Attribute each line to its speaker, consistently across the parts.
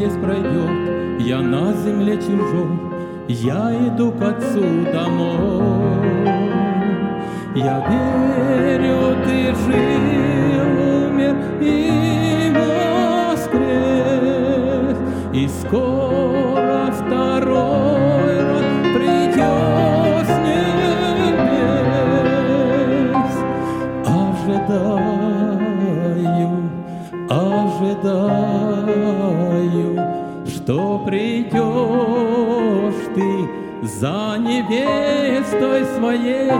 Speaker 1: Здесь пройдет, я на земле чужой, Я своей.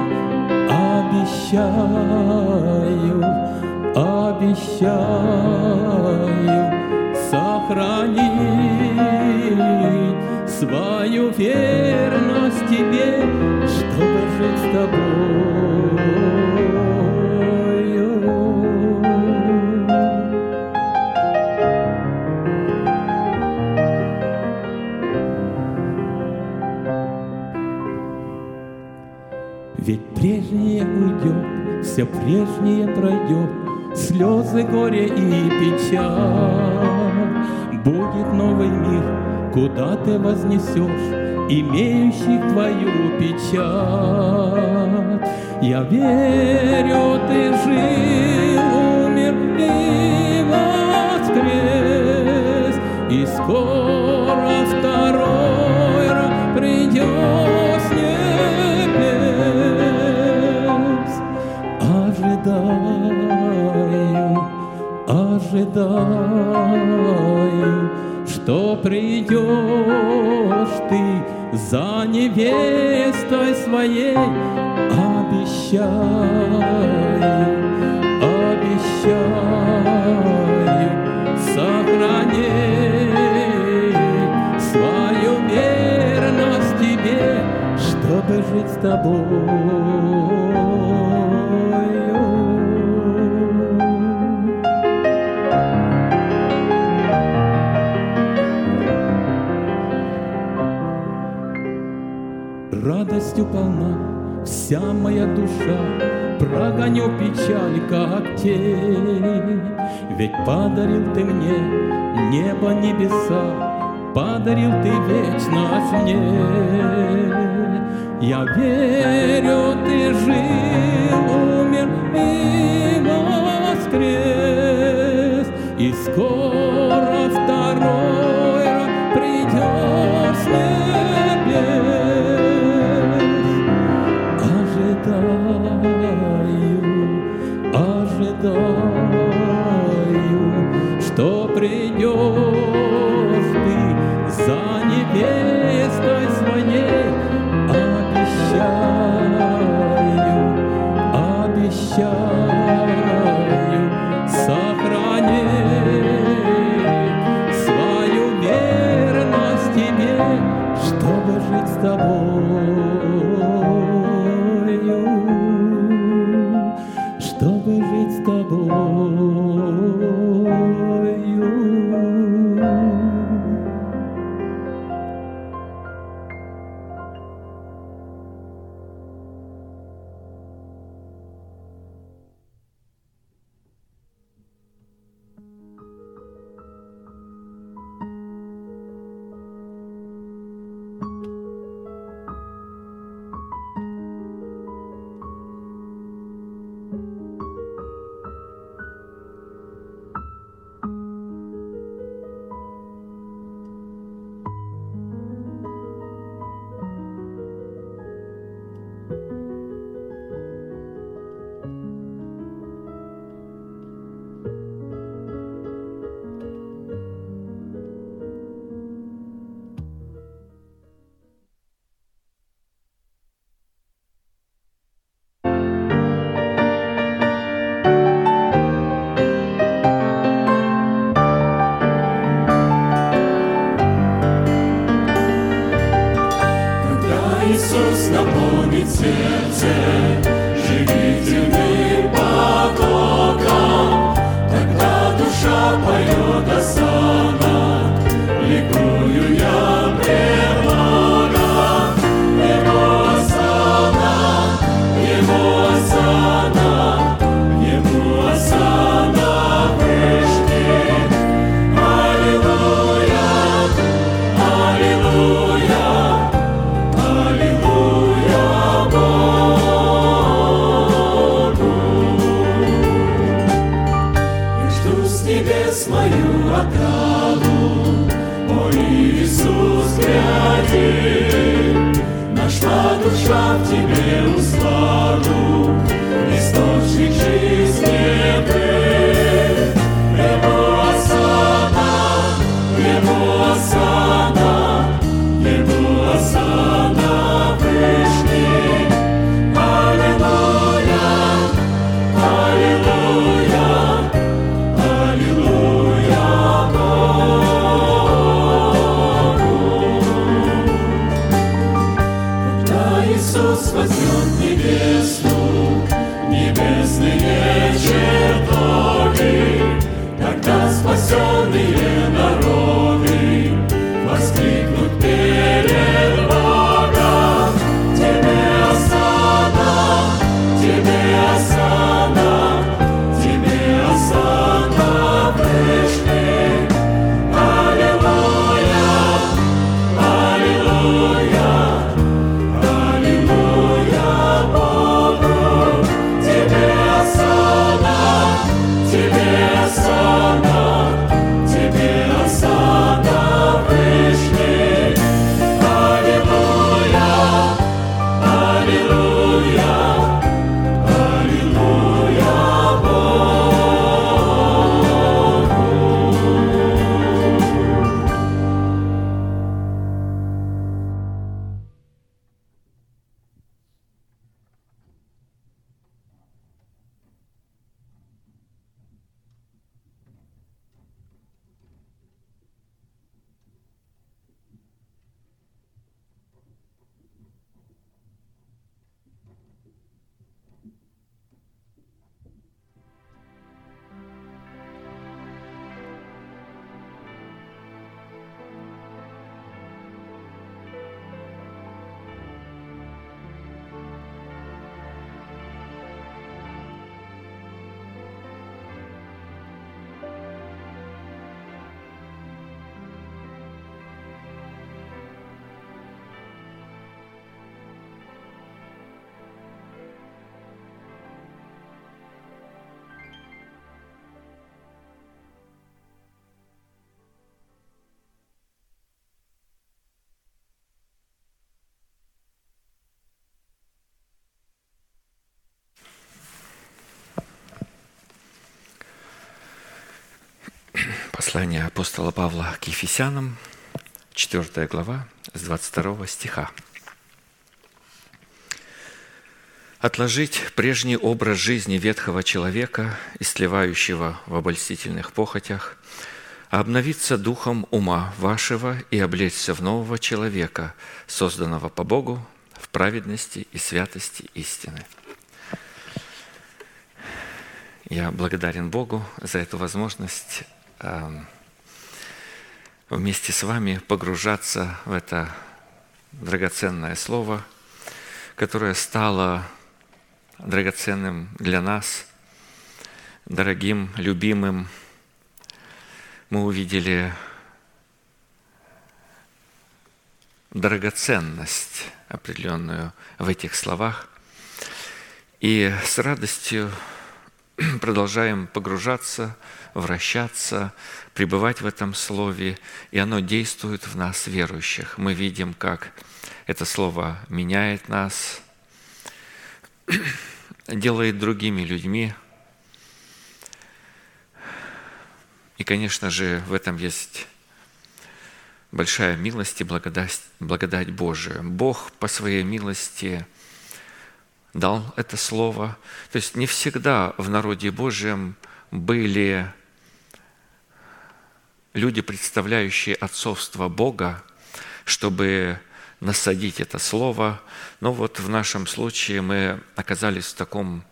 Speaker 1: Обещаю, обещаю сохранить свою верность тебе, чтобы жить с тобою. Слезы, горе и печаль. Будет новый мир, куда ты вознесешь Имеющих твою печать. Я верю, ты жил, умер и воскрес, И скоро второй ожидаю, что придешь ты за невестой своей. Обещаю, обещаю сохранить свою верность тебе, чтобы жить с тобой. Радостью полна вся моя душа, Прогоню печаль, как тень. Ведь подарил ты мне небо, небеса, Подарил ты вечность мне. Я верю, ты жил, умер и воскрес, И скоро ожидаю, что придешь ты за невестой своей. Обещаю, обещаю сохранить свою верность тебе, чтобы жить с тобой.
Speaker 2: Послание апостола Павла к Ефесянам, 4 глава, с 22 стиха. «Отложить прежний образ жизни ветхого человека, истлевающего в обольстительных похотях, а обновиться духом ума вашего и облечься в нового человека, созданного по Богу в праведности и святости истины». Я благодарен Богу за эту возможность вместе с вами погружаться в это драгоценное слово, которое стало драгоценным для нас, дорогим, любимым. Мы увидели драгоценность определенную в этих словах. И с радостью продолжаем погружаться, вращаться, пребывать в этом слове, и оно действует в нас, верующих. Мы видим, как это слово меняет нас, делает другими людьми. И, конечно же, в этом есть большая милость и благодать, благодать Божия. Бог по своей милости дал это слово. То есть не всегда в народе Божьем были люди, представляющие отцовство Бога, чтобы насадить это слово. Но вот в нашем случае мы оказались в таком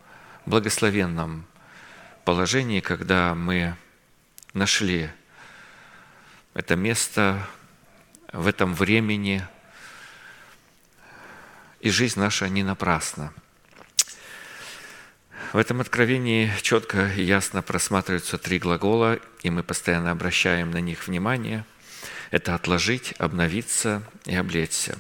Speaker 2: благословенном положении, когда мы нашли это место в этом времени, и жизнь наша не напрасна. В этом откровении четко и ясно просматриваются три глагола, и мы постоянно обращаем на них внимание. Это «отложить», «обновиться» и «облечься».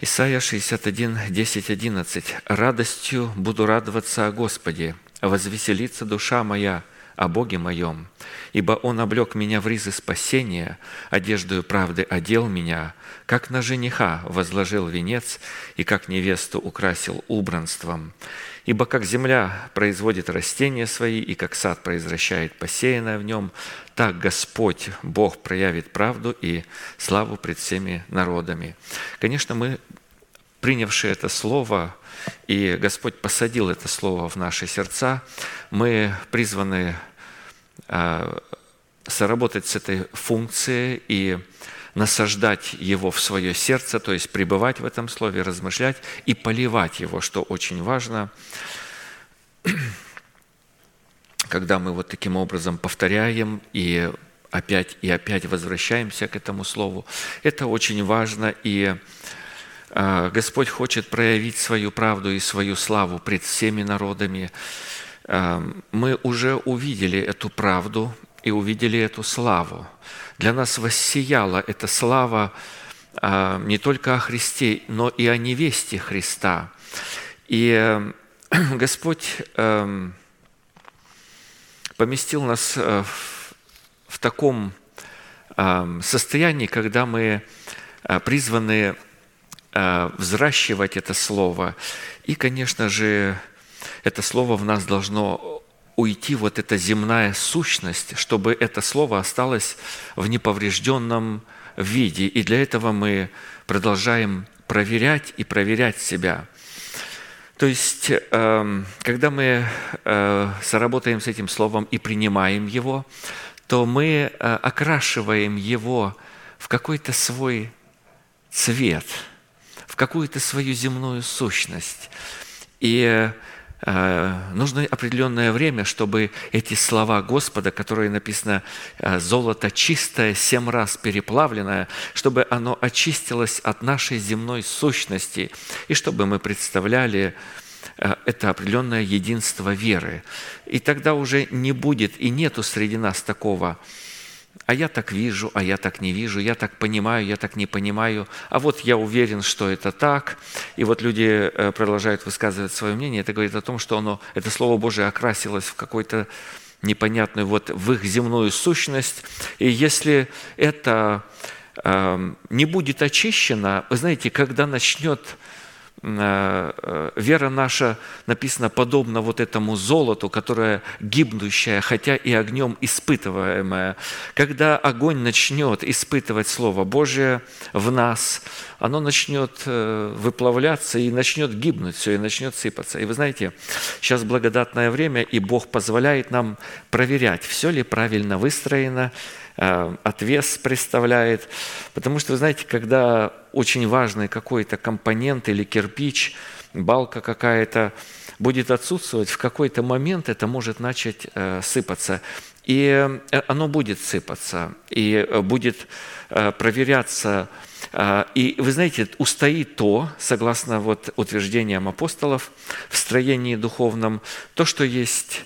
Speaker 2: Исайя 61, 10, 11. «Радостью буду радоваться о Господе, возвеселится душа моя о Боге моем, ибо Он облег меня в ризы спасения, одеждою правды одел меня, как на жениха возложил венец и как невесту украсил убранством. Ибо как земля производит растения свои, и как сад произвращает посеянное в нем, так Господь, Бог проявит правду и славу пред всеми народами». Конечно, мы, принявшие это слово, и Господь посадил это слово в наши сердца, мы призваны а, соработать с этой функцией и насаждать его в свое сердце, то есть пребывать в этом слове, размышлять и поливать его, что очень важно, когда мы вот таким образом повторяем и опять и опять возвращаемся к этому слову. Это очень важно, и а, Господь хочет проявить свою правду и свою славу пред всеми народами. Мы уже увидели эту правду и увидели эту славу. Для нас воссияла эта слава а, не только о Христе, но и о невесте Христа. И э, Господь эм, поместил нас э, в таком эм, состоянии, когда мы э, призваны взращивать это слово. И, конечно же, это слово в нас должно уйти вот эта земная сущность, чтобы это слово осталось в неповрежденном виде. И для этого мы продолжаем проверять и проверять себя. То есть, эм, когда мы э, соработаем с этим словом и принимаем его, то мы э, окрашиваем его в какой-то свой цвет, в какую-то свою земную сущность. И нужно определенное время, чтобы эти слова Господа, которые написано э, «золото чистое, семь раз переплавленное», чтобы оно очистилось от нашей земной сущности, и чтобы мы представляли э, это определенное единство веры. И тогда уже не будет и нету среди нас такого – а я так вижу, а я так не вижу, я так понимаю, я так не понимаю, а вот я уверен, что это так. И вот люди э, продолжают высказывать свое мнение. Это говорит о том, что оно, это Слово Божие окрасилось в какой-то непонятную, вот в их земную сущность. И если это э, не будет очищено, вы знаете, когда начнет вера наша, написано, подобно вот этому золоту, которое гибнущее, хотя и огнем испытываемое. Когда огонь начнет испытывать Слово Божие в нас, оно начнет э, выплавляться и начнет гибнуть все, и начнет сыпаться. И вы знаете, сейчас благодатное время, и Бог позволяет нам проверять, все ли правильно выстроено, Э, отвес представляет. Потому что, вы знаете, когда очень важный какой-то компонент или кирпич, балка какая-то будет отсутствовать, в какой-то момент это может начать э, сыпаться. И э, оно будет сыпаться, и будет проверяться. И вы знаете, устоит то, согласно вот утверждениям апостолов в строении духовном, то, что есть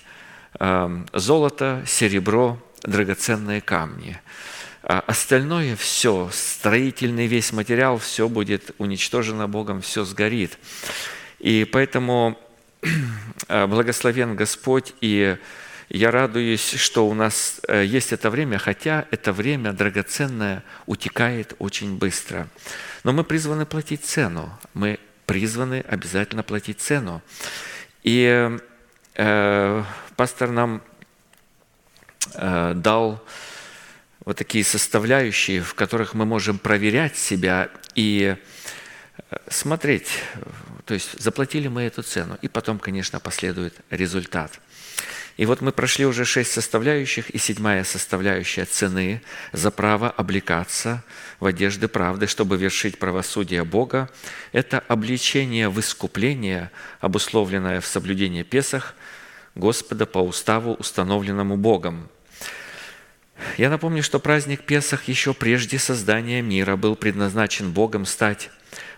Speaker 2: золото, серебро, драгоценные камни. А остальное все, строительный весь материал, все будет уничтожено Богом, все сгорит. И поэтому а, благословен Господь, и я радуюсь, что у нас э, есть это время, хотя это время драгоценное утекает очень быстро. Но мы призваны платить цену, мы призваны обязательно платить цену. И э, пастор нам дал вот такие составляющие, в которых мы можем проверять себя и э, смотреть, то есть заплатили мы эту цену, и потом, конечно, последует результат. И вот мы прошли уже шесть составляющих, и седьмая составляющая цены за право облекаться в одежды правды, чтобы вершить правосудие Бога, это обличение в искупление, обусловленное в соблюдении Песах Господа по уставу, установленному Богом. Я напомню, что праздник Песах еще прежде создания мира был предназначен Богом стать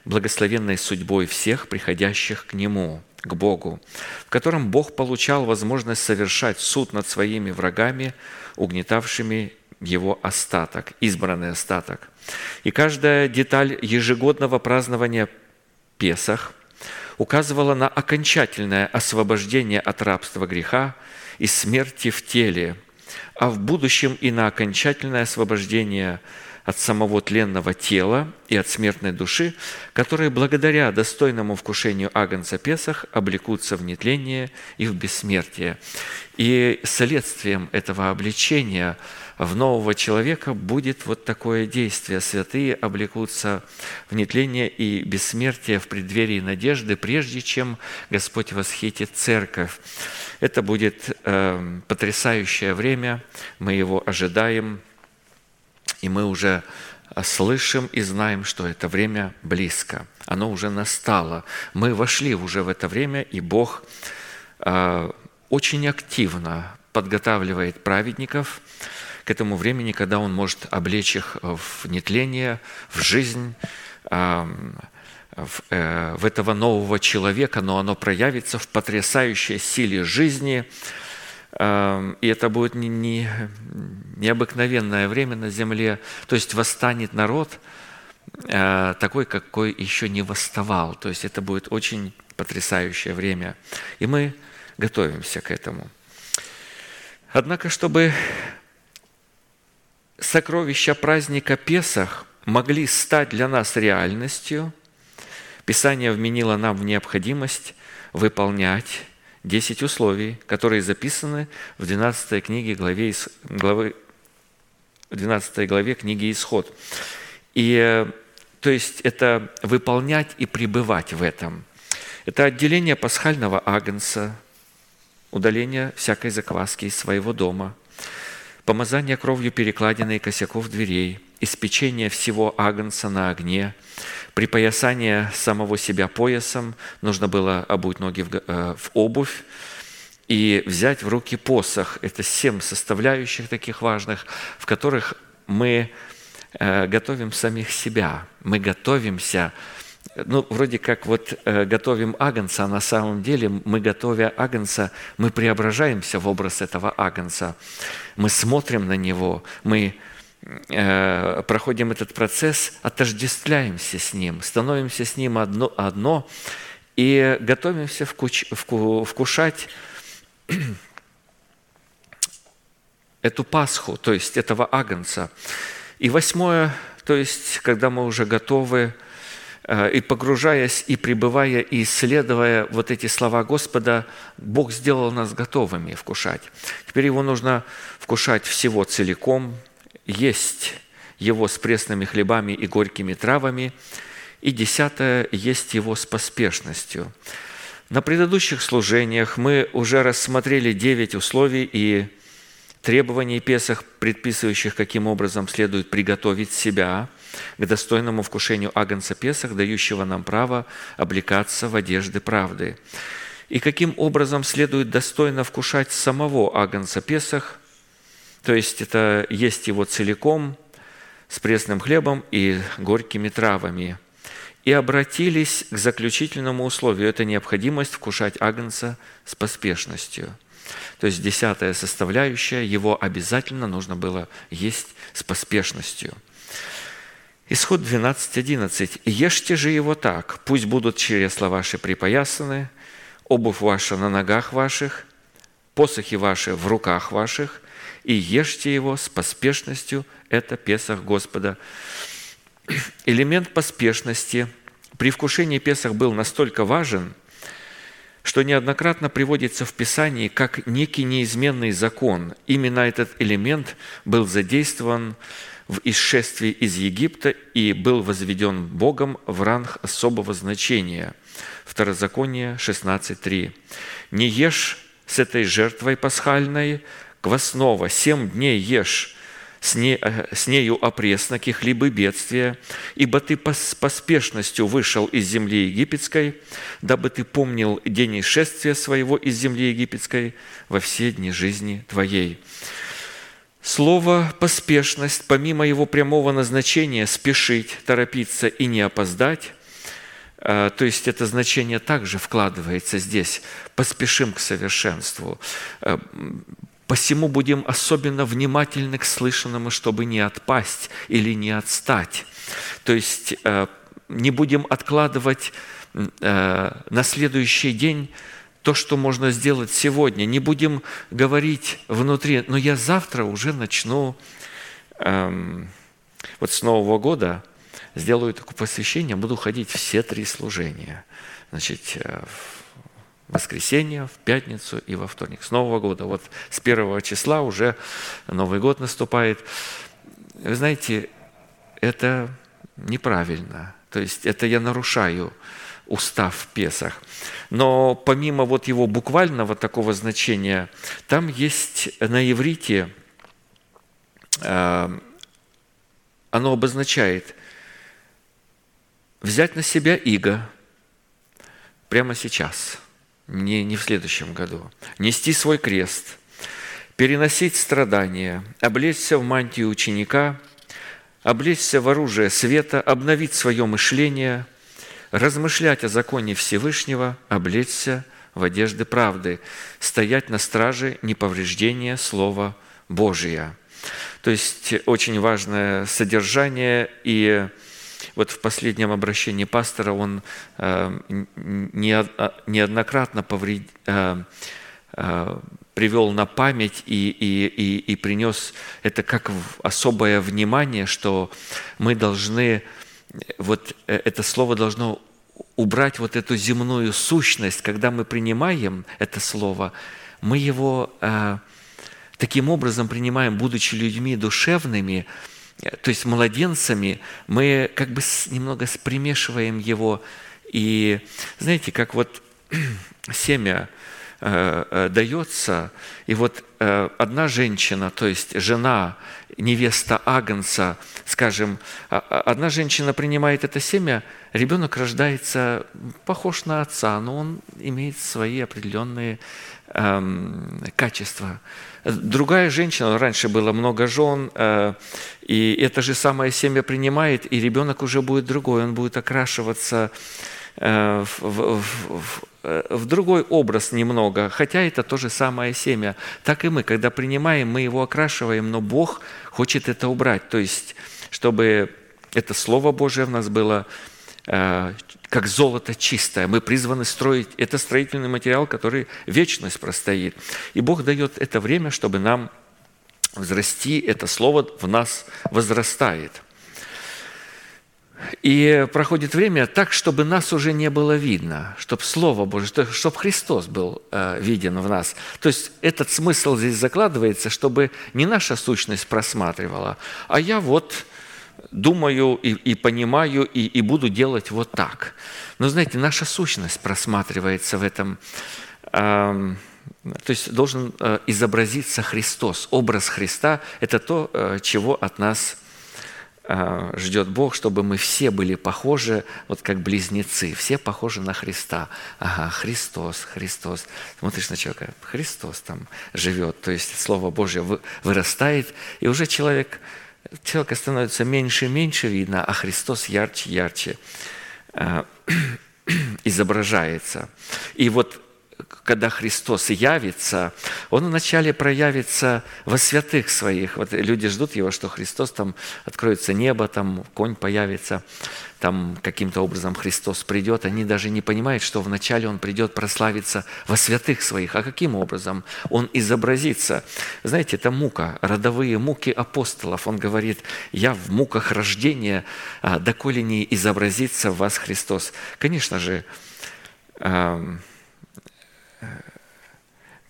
Speaker 2: благословенной судьбой всех приходящих к Нему – к Богу, в котором Бог получал возможность совершать суд над своими врагами, угнетавшими его остаток, избранный остаток. И каждая деталь ежегодного празднования Песах указывала на окончательное освобождение от рабства греха и смерти в теле, а в будущем и на окончательное освобождение от самого тленного тела и от смертной души, которые благодаря достойному вкушению Агнца Песах облекутся в нетление и в бессмертие. И следствием этого обличения в нового человека будет вот такое действие. Святые облекутся в нетление и бессмертие в преддверии надежды, прежде чем Господь восхитит церковь. Это будет э, потрясающее время, мы его ожидаем – и мы уже а, слышим и знаем, что это время близко. Оно уже настало. Мы вошли уже в это время, и Бог а, очень активно подготавливает праведников к этому времени, когда Он может облечь их в нетление, в жизнь, а, в, э, в этого нового человека, но оно проявится в потрясающей силе жизни, и это будет не, не, необыкновенное время на земле. То есть восстанет народ э, такой, какой еще не восставал. То есть это будет очень потрясающее время. И мы готовимся к этому. Однако, чтобы сокровища праздника Песах могли стать для нас реальностью, Писание вменило нам в необходимость выполнять 10 условий, которые записаны в 12 книге главе, главы, 12 главе книги «Исход». И э, то есть это выполнять и пребывать в этом. Это отделение пасхального агнца, удаление всякой закваски из своего дома, помазание кровью перекладины и косяков дверей, испечение всего агнца на огне – Припоясание самого себя поясом нужно было обуть ноги в, э, в обувь и взять в руки посох. Это семь составляющих таких важных, в которых мы э, готовим самих себя. Мы готовимся ну, вроде как вот э, готовим агнца, а на самом деле мы, готовя агнца, мы преображаемся в образ этого агнца. Мы смотрим на него, мы проходим этот процесс, отождествляемся с Ним, становимся с Ним одно, одно и готовимся вкуч, вку, вкушать эту Пасху, то есть этого Агнца. И восьмое, то есть когда мы уже готовы, э, и погружаясь, и пребывая, и исследуя вот эти слова Господа, Бог сделал нас готовыми вкушать. Теперь его нужно вкушать всего целиком – есть его с пресными хлебами и горькими травами, и десятое – есть его с поспешностью. На предыдущих служениях мы уже рассмотрели девять условий и требований Песах, предписывающих, каким образом следует приготовить себя к достойному вкушению Агнца Песах, дающего нам право облекаться в одежды правды. И каким образом следует достойно вкушать самого Агнца Песах, то есть это есть его целиком с пресным хлебом и горькими травами. И обратились к заключительному условию – это необходимость вкушать агнца с поспешностью. То есть десятая составляющая, его обязательно нужно было есть с поспешностью. Исход 12.11. «Ешьте же его так, пусть будут чресла ваши припоясаны, обувь ваша на ногах ваших, посохи ваши в руках ваших, и ешьте его с поспешностью, это Песах Господа. Элемент поспешности при вкушении Песах был настолько важен, что неоднократно приводится в Писании как некий неизменный закон. Именно этот элемент был задействован в исшествии из Египта и был возведен Богом в ранг особого значения. Второзаконие 16.3. «Не ешь с этой жертвой пасхальной, квасного, семь дней ешь с, э, с нею опресноки, хлебы бедствия, ибо ты пос- поспешностью вышел из земли египетской, дабы ты помнил день исшествия своего из земли египетской во все дни жизни твоей». Слово «поспешность», помимо его прямого назначения «спешить», «торопиться» и «не опоздать», э, то есть это значение также вкладывается здесь. Поспешим к совершенству. Посему будем особенно внимательны к слышанному, чтобы не отпасть или не отстать. То есть э, не будем откладывать э, на следующий день то, что можно сделать сегодня. Не будем говорить внутри, но я завтра уже начну, эм, вот с Нового года сделаю такое посвящение, буду ходить все три служения. Значит, э, воскресенье, в пятницу и во вторник. С Нового года. Вот с первого числа уже Новый год наступает. Вы знаете, это неправильно. То есть это я нарушаю устав в Песах. Но помимо вот его буквального такого значения, там есть на иврите, э, оно обозначает взять на себя иго прямо сейчас, не, не в следующем году, нести свой крест, переносить страдания, облечься в мантию ученика, облечься в оружие света, обновить свое мышление – размышлять о законе Всевышнего, облечься в одежды правды, стоять на страже неповреждения Слова Божия. То есть очень важное содержание, и вот в последнем обращении пастора он э, неоднократно повред... э, э, привел на память и, и, и, и принес это как особое внимание, что мы должны вот это слово должно убрать вот эту земную сущность. Когда мы принимаем это слово, мы его э, таким образом принимаем, будучи людьми душевными, то есть младенцами, мы как бы немного примешиваем его. И знаете, как вот семя э, дается, и вот одна женщина, то есть жена, невеста Агнца, скажем, а, а, одна женщина принимает это семя, ребенок рождается похож на отца, но он имеет свои определенные эм, качества. Другая женщина, раньше было много жен, э, и это же самое семя принимает, и ребенок уже будет другой, он будет окрашиваться э, в, в, в, э, в другой образ немного, хотя это то же самое семя. Так и мы, когда принимаем, мы его окрашиваем, но Бог хочет это убрать. То есть, чтобы это Слово Божие в нас было как золото чистое. Мы призваны строить. Это строительный материал, который вечность простоит. И Бог дает это время, чтобы нам возрасти. Это Слово в нас возрастает. И проходит время так, чтобы нас уже не было видно, чтобы Слово Божье, чтобы Христос был э, виден в нас. То есть этот смысл здесь закладывается, чтобы не наша сущность просматривала, а я вот думаю и, и понимаю, и, и буду делать вот так. Но знаете, наша сущность просматривается в этом. Э, то есть должен э, изобразиться Христос. Образ Христа – это то, э, чего от нас а, ждет Бог, чтобы мы все были похожи, вот как близнецы, все похожи на Христа. Ага, Христос, Христос. Смотришь на человека, Христос там живет, то есть Слово Божье вырастает, и уже человек, человека становится меньше и меньше видно, а Христос ярче и ярче а, изображается. И вот когда Христос явится, Он вначале проявится во святых своих. Вот люди ждут Его, что Христос там откроется небо, там конь появится, там каким-то образом Христос придет. Они даже не понимают, что вначале Он придет прославиться во святых своих. А каким образом? Он изобразится. Знаете, это мука, родовые муки апостолов. Он говорит, я в муках рождения, а, доколе не изобразится в вас Христос. Конечно же,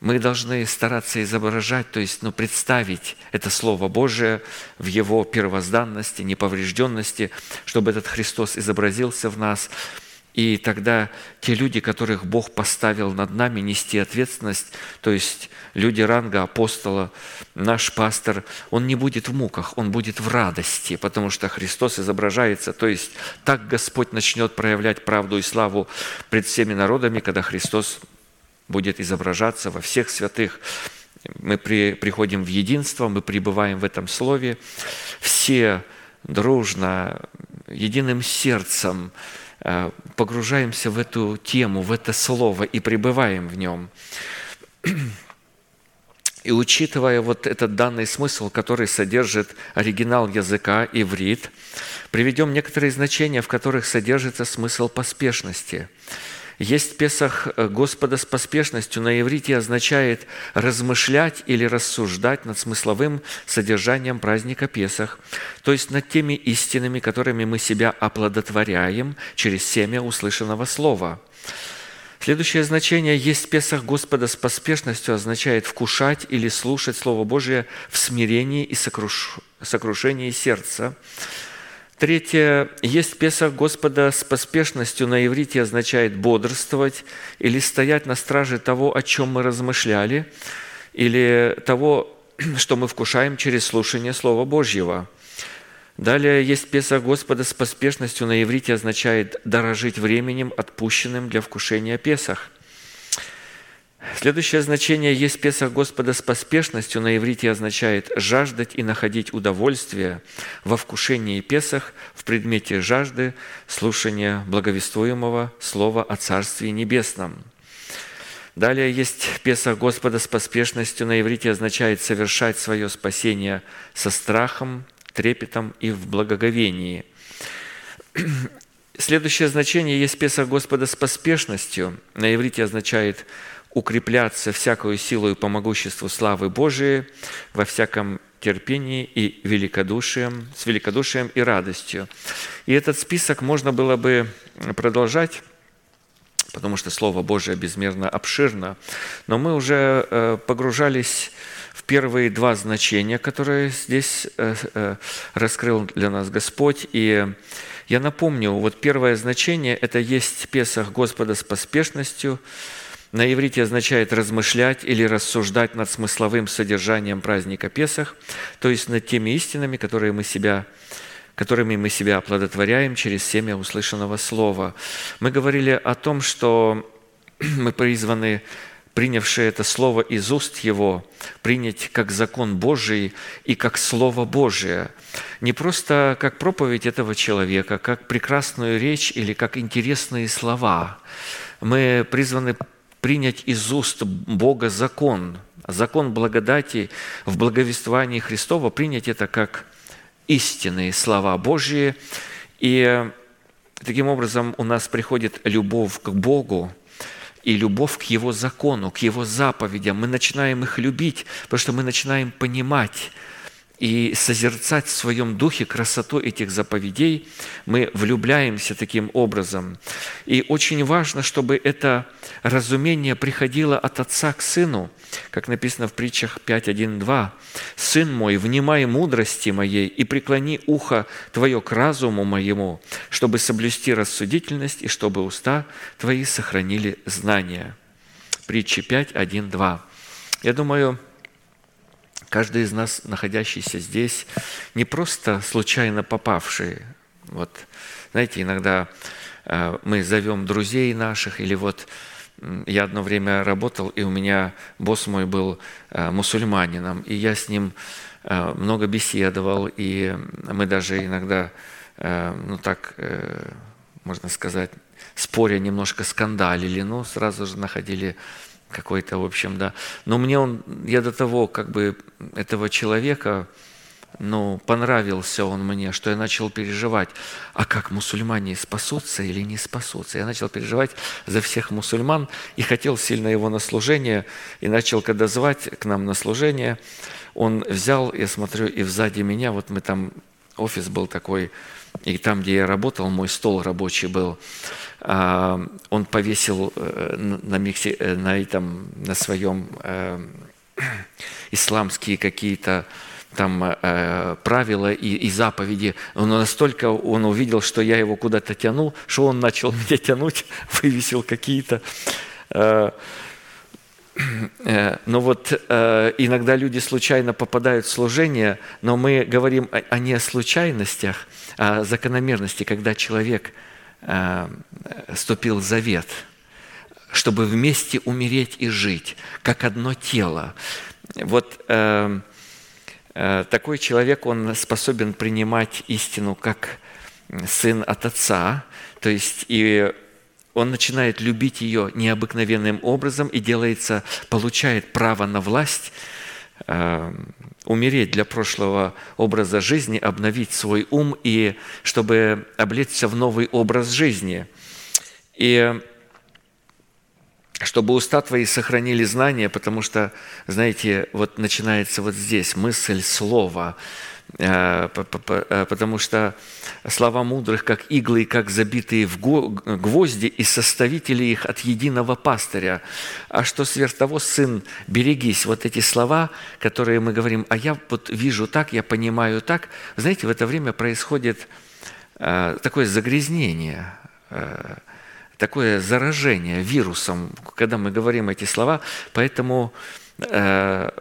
Speaker 2: мы должны стараться изображать, то есть ну, представить это Слово Божие в его первозданности, неповрежденности, чтобы этот Христос изобразился в нас. И тогда те люди, которых Бог поставил над нами нести ответственность, то есть люди ранга апостола, наш пастор, он не будет в муках, он будет в радости, потому что Христос изображается. То есть так Господь начнет проявлять правду и славу пред всеми народами, когда Христос будет изображаться во всех святых. Мы при, приходим в единство, мы пребываем в этом Слове. Все дружно, единым сердцем э, погружаемся в эту тему, в это Слово и пребываем в нем. И учитывая вот этот данный смысл, который содержит оригинал языка, иврит, приведем некоторые значения, в которых содержится смысл поспешности – есть Песах э, Господа с поспешностью на иврите означает размышлять или рассуждать над смысловым содержанием праздника Песах, то есть над теми истинами, которыми мы себя оплодотворяем через семя услышанного слова. Следующее значение «есть Песах Господа с поспешностью» означает вкушать или слушать Слово Божие в смирении и сокрушении сердца, Третье. Есть Песах Господа с поспешностью на иврите означает бодрствовать или стоять на страже того, о чем мы размышляли, или того, что мы вкушаем через слушание Слова Божьего. Далее есть Песах Господа с поспешностью на иврите означает дорожить временем, отпущенным для вкушения Песах – Следующее значение «есть Песах Господа с поспешностью» на иврите означает «жаждать и находить удовольствие во вкушении Песах в предмете жажды слушания благовествуемого Слова о Царстве Небесном». Далее есть Песах Господа с поспешностью на иврите означает совершать свое спасение со страхом, трепетом и в благоговении. Следующее значение есть Песах Господа с поспешностью. На иврите означает укрепляться всякую силу и по могуществу славы Божией во всяком терпении и великодушием, с великодушием и радостью. И этот список можно было бы продолжать, потому что Слово Божие безмерно обширно, но мы уже э, погружались в первые два значения, которые здесь э, э, раскрыл для нас Господь. И я напомню, вот первое значение – это есть Песах Господа с поспешностью – на иврите означает размышлять или рассуждать над смысловым содержанием праздника Песах, то есть над теми истинами, которые мы себя которыми мы себя оплодотворяем через семя услышанного слова. Мы говорили о том, что мы призваны, принявшие это слово из уст Его, принять как закон Божий и как Слово Божие. Не просто как проповедь этого человека, как прекрасную речь или как интересные слова. Мы призваны принять из уст Бога закон, закон благодати в благовествовании Христова, принять это как истинные слова Божьи. И таким образом у нас приходит любовь к Богу, и любовь к Его закону, к Его заповедям. Мы начинаем их любить, потому что мы начинаем понимать, и созерцать в своем духе красоту этих заповедей, мы влюбляемся таким образом. И очень важно, чтобы это разумение приходило от отца к сыну, как написано в притчах 5.1.2. «Сын мой, внимай мудрости моей и преклони ухо твое к разуму моему, чтобы соблюсти рассудительность и чтобы уста твои сохранили знания». Притчи 5.1.2. Я думаю, Каждый из нас, находящийся здесь, не просто случайно попавший. Вот, знаете, иногда э, мы зовем друзей наших, или вот я одно время работал, и у меня босс мой был э, мусульманином, и я с ним э, много беседовал, и мы даже иногда, ну так, можно сказать, споря немножко скандалили, но сразу же находили какой-то, в общем, да. Но мне он, я до того, как бы, этого человека, ну, понравился он мне, что я начал переживать, а как мусульмане спасутся или не спасутся. Я начал переживать за всех мусульман и хотел сильно его на служение, и начал, когда звать к нам на служение, он взял, я смотрю, и сзади меня, вот мы там, офис был такой, и там, где я работал, мой стол рабочий был, он повесил э, на, миксе, э, на, этом, на своем э, исламские какие-то там э, правила и, и заповеди. Он настолько он увидел, что я его куда-то тянул, что он начал меня тянуть, вывесил какие-то. Э, но вот э, иногда люди случайно попадают в служение, но мы говорим о, о не о случайностях, а о закономерности, когда человек вступил в завет, чтобы вместе умереть и жить, как одно тело. Вот э, Э, такой человек, он способен принимать истину как сын от отца, то есть и он начинает любить ее необыкновенным образом и делается, получает право на власть, э, умереть для прошлого образа жизни, обновить свой ум и чтобы облечься в новый образ жизни. И чтобы уста твои сохранили знания, потому что, знаете, вот начинается вот здесь мысль слова, потому что слова мудрых, как иглы, как забитые в гвозди, и составители их от единого пастыря. А что сверх того, сын, берегись, вот эти слова, которые мы говорим, а я вот вижу так, я понимаю так, знаете, в это время происходит э, такое загрязнение – такое заражение вирусом, когда мы говорим эти слова, поэтому э,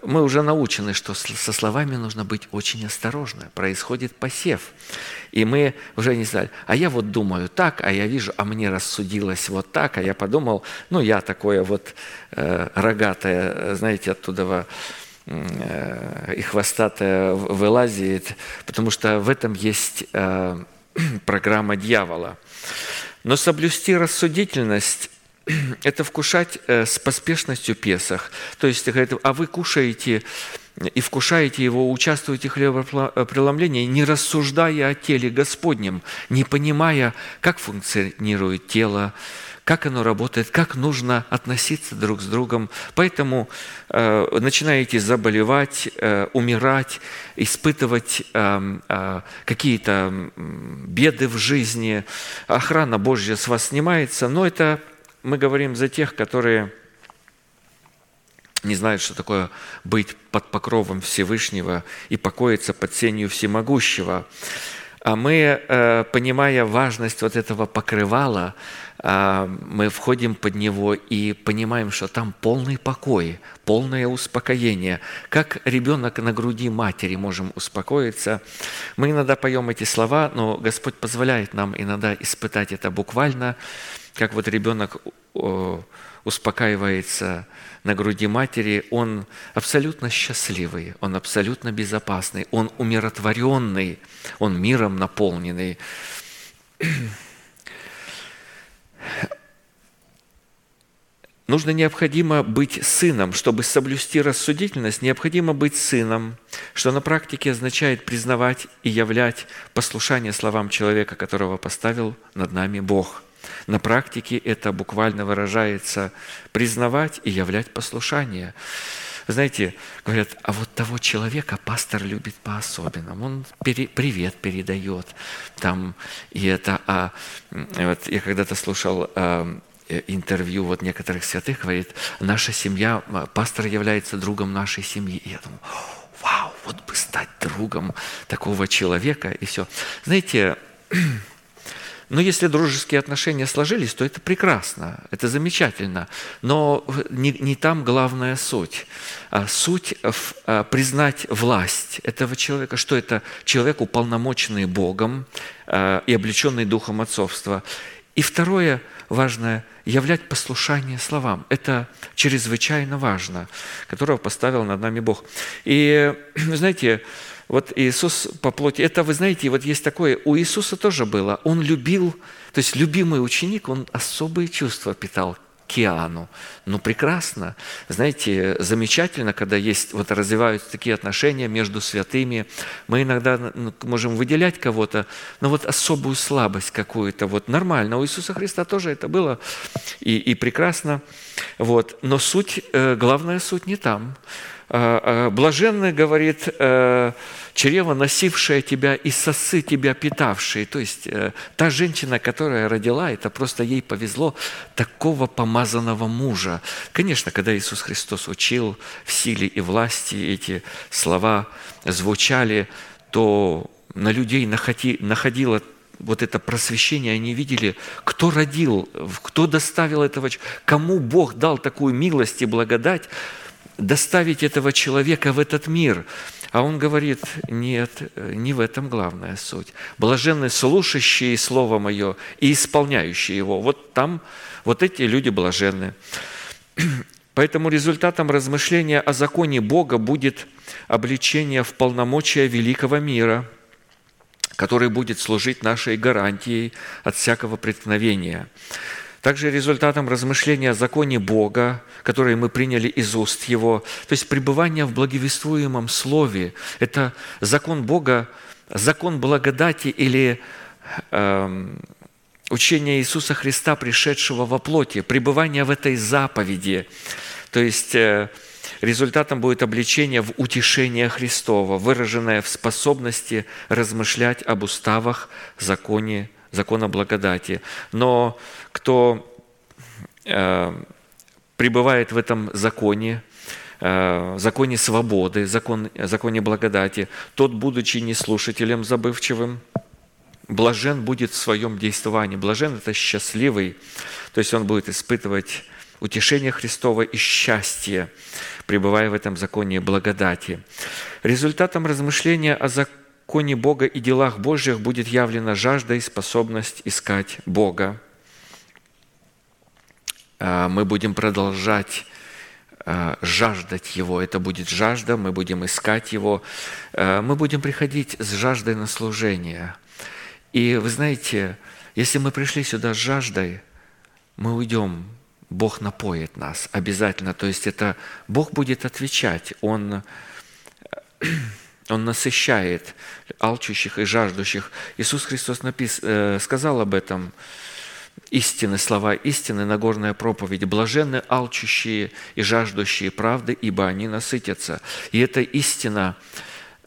Speaker 2: мы уже научены, что со словами нужно быть очень осторожно. Происходит посев. И мы уже не знали, а я вот думаю так, а я вижу, а мне рассудилось вот так, а я подумал, ну я такое вот э, рогатое, знаете, оттуда э, и хвостатое вылазит, потому что в этом есть э, программа дьявола. Но соблюсти рассудительность – это вкушать э, с поспешностью Песах. То есть, говорит, а вы кушаете и вкушаете его, участвуете в хлебопреломлении, не рассуждая о теле Господнем, не понимая, как функционирует тело, как оно работает, как нужно относиться друг с другом. Поэтому э, начинаете заболевать, э, умирать, испытывать э, э, какие-то беды в жизни. Охрана Божья с вас снимается, но это мы говорим за тех, которые не знают, что такое быть под покровом Всевышнего и покоиться под сенью Всемогущего. А мы, э, понимая важность вот этого покрывала, а, мы входим под него и понимаем, что там полный покой, полное успокоение. Как ребенок на груди матери можем успокоиться. Мы иногда поем эти слова, но Господь позволяет нам иногда испытать это буквально, как вот ребенок успокаивается на груди матери, он абсолютно счастливый, он абсолютно безопасный, он умиротворенный, он миром наполненный. Нужно необходимо быть сыном. Чтобы соблюсти рассудительность, необходимо быть сыном, что на практике означает признавать и являть послушание словам человека, которого поставил над нами Бог. На практике это буквально выражается признавать и являть послушание. Знаете, говорят, а вот того человека пастор любит по-особенному. Он пере, привет передает. Там, и это, а, вот я когда-то слушал а, интервью вот некоторых святых, говорит, наша семья, пастор является другом нашей семьи. И я думаю, вау, вот бы стать другом такого человека, и все. Знаете, но если дружеские отношения сложились, то это прекрасно, это замечательно. Но не, не там главная суть. А суть в, а, признать власть этого человека, что это человек, уполномоченный Богом а, и облеченный Духом Отцовства. И второе важное – являть послушание словам. Это чрезвычайно важно, которого поставил над нами Бог. И, знаете, вот Иисус по плоти, это, вы знаете, вот есть такое, у Иисуса тоже было, Он любил, то есть любимый ученик, он особые чувства питал Иоанну. Ну, прекрасно. Знаете, замечательно, когда есть, вот развиваются такие отношения между святыми. Мы иногда можем выделять кого-то, но вот особую слабость какую-то, вот нормально. У Иисуса Христа тоже это было и, и прекрасно. Вот. Но суть, э, главная суть не там. Э, блаженны, говорит, э, чрево, носившее тебя и сосы тебя питавшие. То есть э, та женщина, которая родила, это просто ей повезло такого помазанного мужа. Конечно, когда Иисус Христос учил в силе и власти эти слова звучали, то на людей находи, находило вот это просвещение, они видели, кто родил, кто доставил этого, кому Бог дал такую милость и благодать доставить этого человека в этот мир. А он говорит, нет, не в этом главная суть. Блаженны слушающие Слово Мое и исполняющие его. Вот там, вот эти люди блаженны. Поэтому результатом размышления о законе Бога будет обличение в полномочия великого мира – который будет служить нашей гарантией от всякого преткновения. Также результатом размышления о законе Бога, который мы приняли из уст Его, то есть пребывание в благовествуемом Слове, это закон Бога, закон благодати или э, учение Иисуса Христа, пришедшего во плоти, пребывание в этой заповеди. То есть э, Результатом будет обличение в утешение Христова, выраженное в способности размышлять об уставах, законе, закона благодати. Но кто э, пребывает в этом законе, э, законе свободы, закон, законе благодати, тот, будучи не слушателем забывчивым, блажен будет в своем действовании. Блажен – это счастливый, то есть он будет испытывать утешение Христова и счастье, пребывая в этом законе благодати. Результатом размышления о законе Бога и делах Божьих будет явлена жажда и способность искать Бога. А, мы будем продолжать а, жаждать Его. Это будет жажда, мы будем искать Его. А, мы будем приходить с жаждой на служение. И вы знаете, если мы пришли сюда с жаждой, мы уйдем Бог напоит нас обязательно. То есть это Бог будет отвечать. Он, он насыщает алчущих и жаждущих. Иисус Христос напис, э, сказал об этом истины, слова истины, Нагорная проповедь. «Блаженны алчущие и жаждущие правды, ибо они насытятся». И эта истина,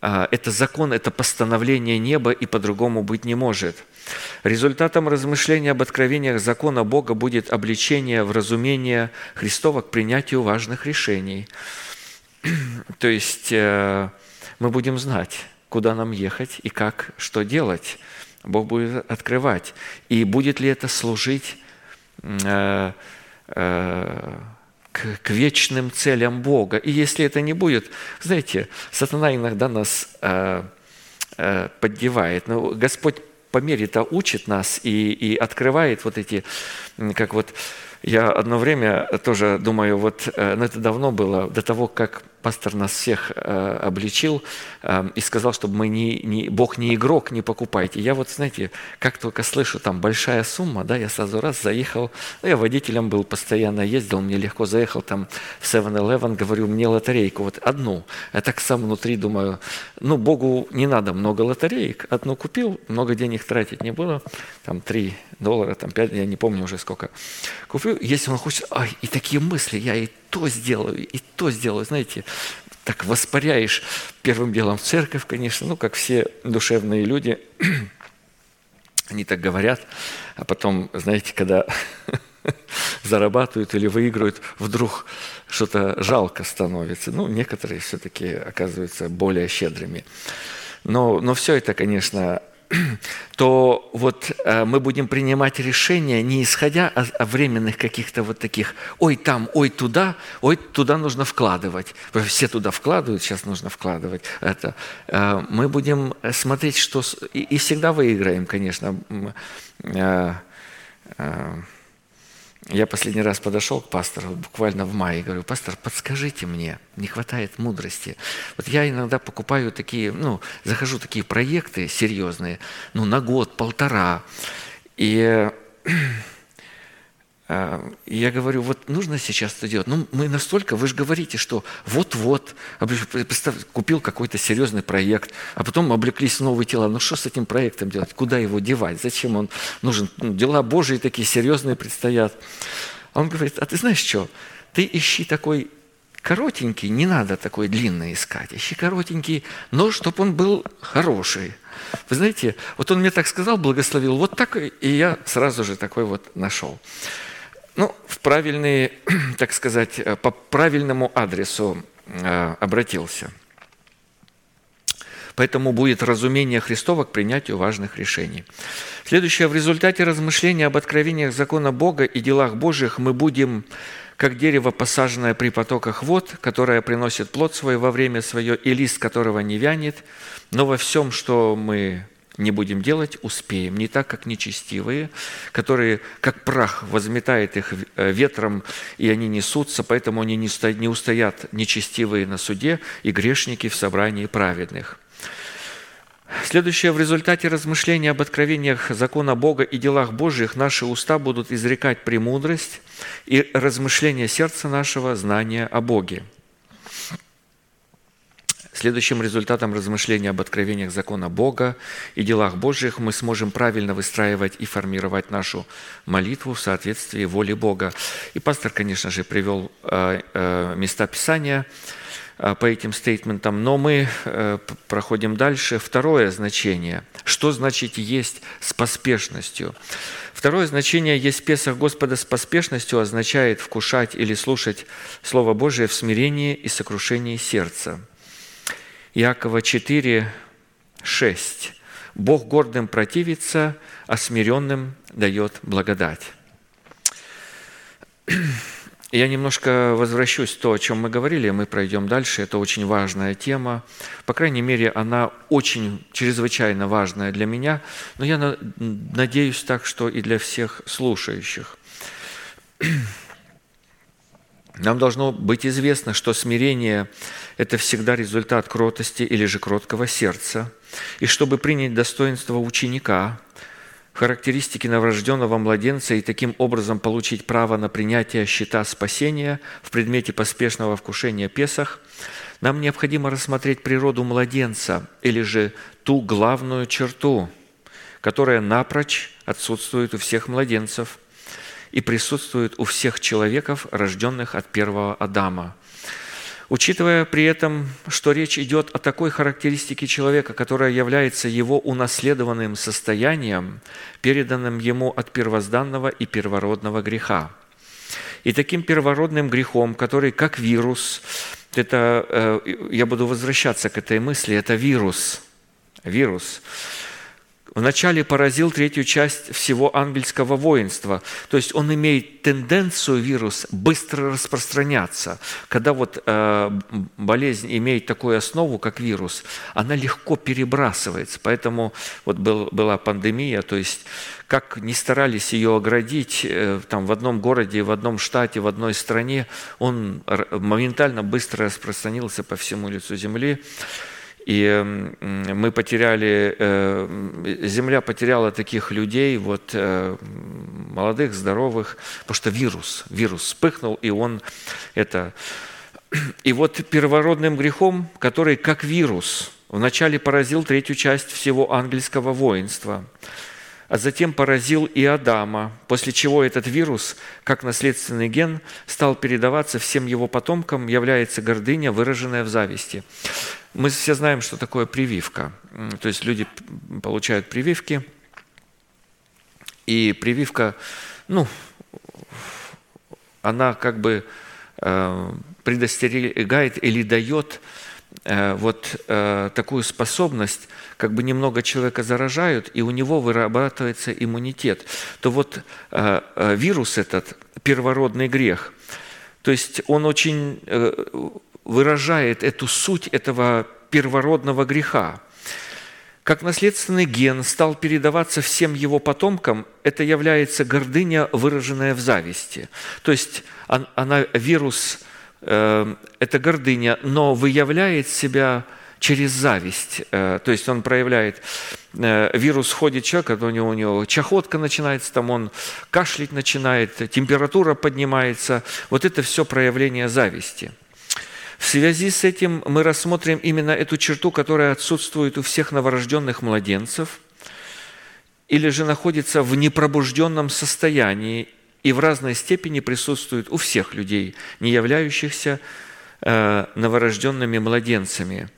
Speaker 2: э, это закон, это постановление неба, и по-другому быть не может – Результатом размышления об откровениях закона Бога будет обличение в разумение Христова к принятию важных решений. То есть э, мы будем знать, куда нам ехать и как, что делать. Бог будет открывать. И будет ли это служить э, э, к, к вечным целям Бога. И если это не будет, знаете, сатана иногда нас поддевает. Но Господь по мере-то учит нас и, и открывает вот эти, как вот я одно время тоже думаю, вот э, ну это давно было, до того, как пастор нас всех э, обличил э, и сказал, чтобы мы не, не, Бог не игрок, не покупайте. Я вот, знаете, как только слышу, там большая сумма, да, я сразу раз заехал, ну, я водителем был, постоянно ездил, мне легко заехал там в 7-Eleven, говорю, мне лотерейку, вот одну. Я так сам внутри думаю, ну, Богу не надо много лотереек, одну купил, много денег тратить не было, там 3 доллара, там 5, я не помню уже сколько. Купил, если он хочет, ай, и такие мысли, я и то сделаю, и то сделаю, знаете, так воспаряешь первым делом в церковь, конечно, ну, как все душевные люди, они так говорят, а потом, знаете, когда зарабатывают или выигрывают, вдруг что-то жалко становится. Ну, некоторые все-таки оказываются более щедрыми. Но, но все это, конечно, то вот э, мы будем принимать решения не исходя о временных каких-то вот таких, ой, там, ой, туда, ой, туда нужно вкладывать. Все туда вкладывают, сейчас нужно вкладывать. Это. Э, мы будем смотреть, что... И всегда выиграем, конечно. Я последний раз подошел к пастору, буквально в мае, говорю, пастор, подскажите мне, не хватает мудрости. Вот я иногда покупаю такие, ну, захожу такие проекты серьезные, ну, на год, полтора, и и я говорю, вот нужно сейчас это делать. Ну, мы настолько, вы же говорите, что вот-вот, представь, купил какой-то серьезный проект, а потом облеклись в новые тела. Ну, что с этим проектом делать? Куда его девать? Зачем он нужен? Ну, дела Божьи такие серьезные предстоят. А он говорит, а ты знаешь что? Ты ищи такой коротенький, не надо такой длинный искать, ищи коротенький, но чтобы он был хороший. Вы знаете, вот он мне так сказал, благословил, вот так, и я сразу же такой вот нашел. Ну, в правильный, так сказать, э, по правильному адресу э, обратился. Поэтому будет разумение Христова к принятию важных решений. Следующее. В результате размышления об откровениях закона Бога и делах Божьих мы будем как дерево, посаженное при потоках вод, которое приносит плод свой во время свое, и лист которого не вянет, но во всем, что мы не будем делать, успеем. Не так, как нечестивые, которые, как прах, возметает их э, ветром, и они несутся, поэтому они не устоят нечестивые на суде и грешники в собрании праведных. Следующее. В результате размышления об откровениях закона Бога и делах Божьих наши уста будут изрекать премудрость и размышления сердца нашего – знания о Боге. Следующим результатом размышления об откровениях закона Бога и делах Божьих мы сможем правильно выстраивать и формировать нашу молитву в соответствии воли Бога. И пастор, конечно же, привел э, э, места Писания – а, по этим стейтментам, но мы э, проходим дальше. Второе значение. Что значит есть с поспешностью? Второе значение «есть Песах Господа с поспешностью» означает вкушать или слушать Слово Божие в смирении и сокрушении сердца. Иакова 4, 6. «Бог гордым противится, а смиренным дает благодать». Я немножко возвращусь то, о чем мы говорили, мы пройдем дальше. Это очень важная тема. По крайней мере, она очень чрезвычайно важная для меня, но я надеюсь так, что и для всех слушающих. Нам должно быть известно, что смирение – это всегда результат кротости или же кроткого сердца. И чтобы принять достоинство ученика – характеристики новорожденного младенца и таким образом получить право на принятие щита спасения в предмете поспешного вкушения Песах, нам необходимо рассмотреть природу младенца или же ту главную черту, которая напрочь отсутствует у всех младенцев и присутствует у всех человеков, рожденных от первого Адама – Учитывая при этом, что речь идет о такой характеристике человека, которая является его унаследованным состоянием, переданным ему от первозданного и первородного греха. И таким первородным грехом, который как вирус, это, э, я буду возвращаться к этой мысли, это вирус, вирус, вначале поразил третью часть всего ангельского воинства. То есть он имеет тенденцию, вирус, быстро распространяться. Когда вот э, болезнь имеет такую основу, как вирус, она легко перебрасывается. Поэтому вот был, была пандемия, то есть как не старались ее оградить э, там, в одном городе, в одном штате, в одной стране, он моментально быстро распространился по всему лицу земли. И мы потеряли, э, земля потеряла таких людей, вот э, молодых, здоровых, потому что вирус, вирус вспыхнул, и он это... И вот первородным грехом, который как вирус вначале поразил третью часть всего ангельского воинства, а затем поразил и Адама, после чего этот вирус, как наследственный ген, стал передаваться всем его потомкам, является гордыня, выраженная в зависти. Мы все знаем, что такое прививка. То есть люди получают прививки, и прививка, ну, она как бы э, предостерегает или дает вот э, такую способность, как бы немного человека заражают, и у него вырабатывается иммунитет, то вот вирус этот, первородный грех, то есть он очень выражает эту суть этого первородного греха. Как наследственный ген стал передаваться всем его потомкам, это является гордыня, выраженная в зависти. То есть она, вирус, э, это гордыня, но выявляет себя через зависть. Э, то есть он проявляет, э, вирус входит человек, у него, у него чахотка начинается, там он кашлять начинает, температура поднимается. Вот это все проявление зависти – в связи с этим мы рассмотрим именно эту черту, которая отсутствует у всех новорожденных младенцев или же находится в непробужденном состоянии и в разной степени присутствует у всех людей, не являющихся э, новорожденными младенцами.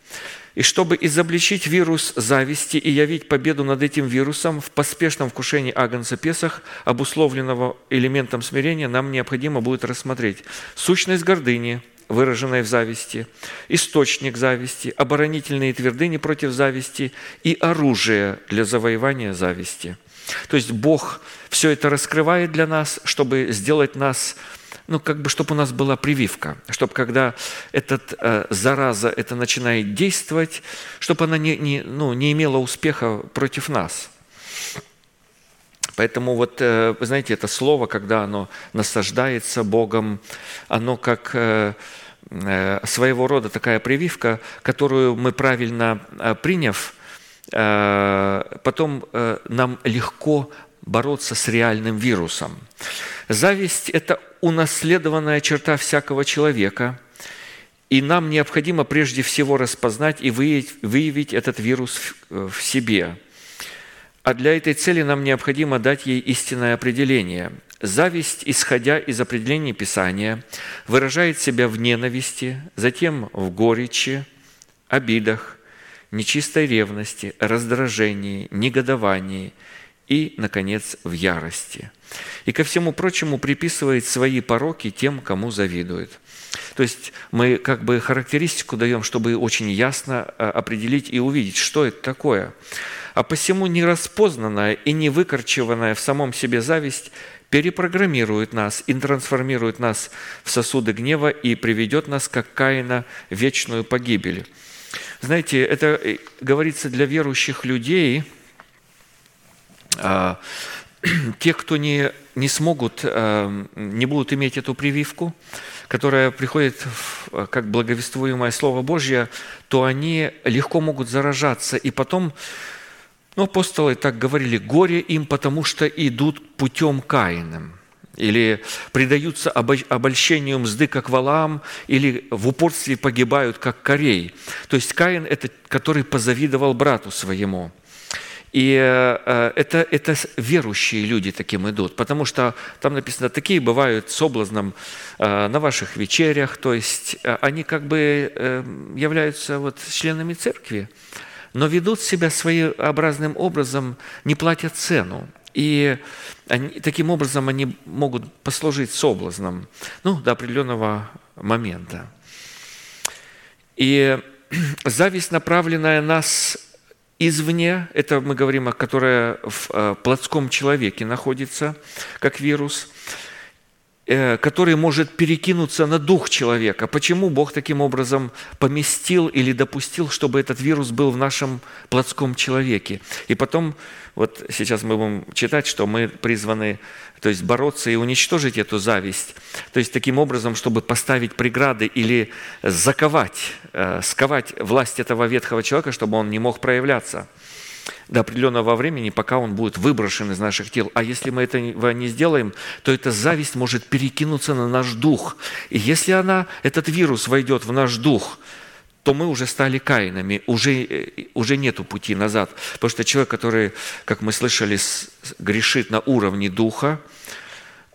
Speaker 2: И чтобы изобличить вирус зависти и явить победу над этим вирусом в поспешном вкушении Агнца Песах, обусловленного элементом смирения, нам необходимо будет рассмотреть сущность гордыни, выраженной в зависти, источник зависти, оборонительные твердыни против зависти и оружие для завоевания зависти. То есть Бог все это раскрывает для нас, чтобы сделать нас ну, как бы, чтобы у нас была прививка, чтобы когда этот э, зараза это начинает действовать, чтобы она не, не, ну, не имела успеха против нас. Поэтому вот, э, знаете, это слово, когда оно насаждается Богом, оно как э, э, своего рода такая прививка, которую мы правильно э, приняв, потом э, нам легко бороться с реальным вирусом. Зависть – это унаследованная черта всякого человека, и нам необходимо прежде всего распознать и выявить, этот вирус в, в себе. А для этой цели нам необходимо дать ей истинное определение. Зависть, исходя из определения Писания, выражает себя в ненависти, затем в горечи, обидах, нечистой ревности, раздражении, негодовании и, наконец, в ярости. И ко всему прочему приписывает свои пороки тем, кому завидует. То есть мы как бы характеристику даем, чтобы очень ясно э, определить и увидеть, что это такое. А посему нераспознанная и не выкорчеванная в самом себе зависть перепрограммирует нас и трансформирует нас в сосуды гнева и приведет нас, как Каина, в вечную погибель. Знаете, это э, говорится для верующих людей, а, те, кто не, не смогут, э, не будут иметь эту прививку, которая приходит в, как благовествуемое Слово Божье, то они легко могут заражаться. И потом, ну, апостолы так говорили, горе им, потому что идут путем Каином или предаются обольщению мзды, как Валаам, или в упорстве погибают, как Корей. То есть Каин – это который позавидовал брату своему – и э, это, это верующие люди таким идут, потому что там написано, такие бывают соблазном э, на ваших вечерях, то есть э, они как бы являются вот членами церкви, но ведут себя своеобразным образом, не платят цену. И они, таким образом они могут послужить соблазном ну, до определенного момента. И зависть, направленная нас извне, это мы говорим о которое в э, плотском человеке находится, как вирус, э, который может перекинуться на дух человека. Почему Бог таким образом поместил или допустил, чтобы этот вирус был в нашем плотском человеке? И потом, вот сейчас мы будем читать, что мы призваны то есть бороться и уничтожить эту зависть, то есть таким образом, чтобы поставить преграды или заковать, э, сковать власть этого ветхого человека, чтобы он не мог проявляться до определенного времени, пока он будет выброшен из наших тел. А если мы этого не сделаем, то эта зависть может перекинуться на наш дух. И если она, этот вирус войдет в наш дух, то мы уже стали каинами, уже, э, уже нету пути назад. Потому что человек, который, как мы слышали, грешит на уровне духа,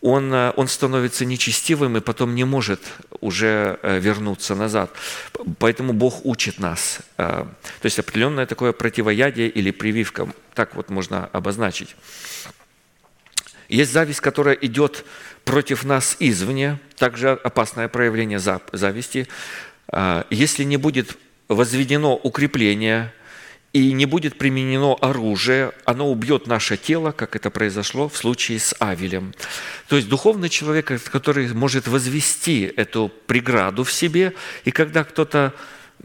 Speaker 2: он, э, он становится нечестивым и потом не может уже э, вернуться назад. Поэтому Бог учит нас. То есть определенное такое противоядие или прививка, так вот можно обозначить. Есть зависть, которая идет против нас извне, также опасное проявление зависти. А, если не будет возведено укрепление и не будет применено оружие, оно убьет наше тело, как это произошло в случае с Авелем. То есть духовный человек, который может возвести эту преграду в себе, и когда кто-то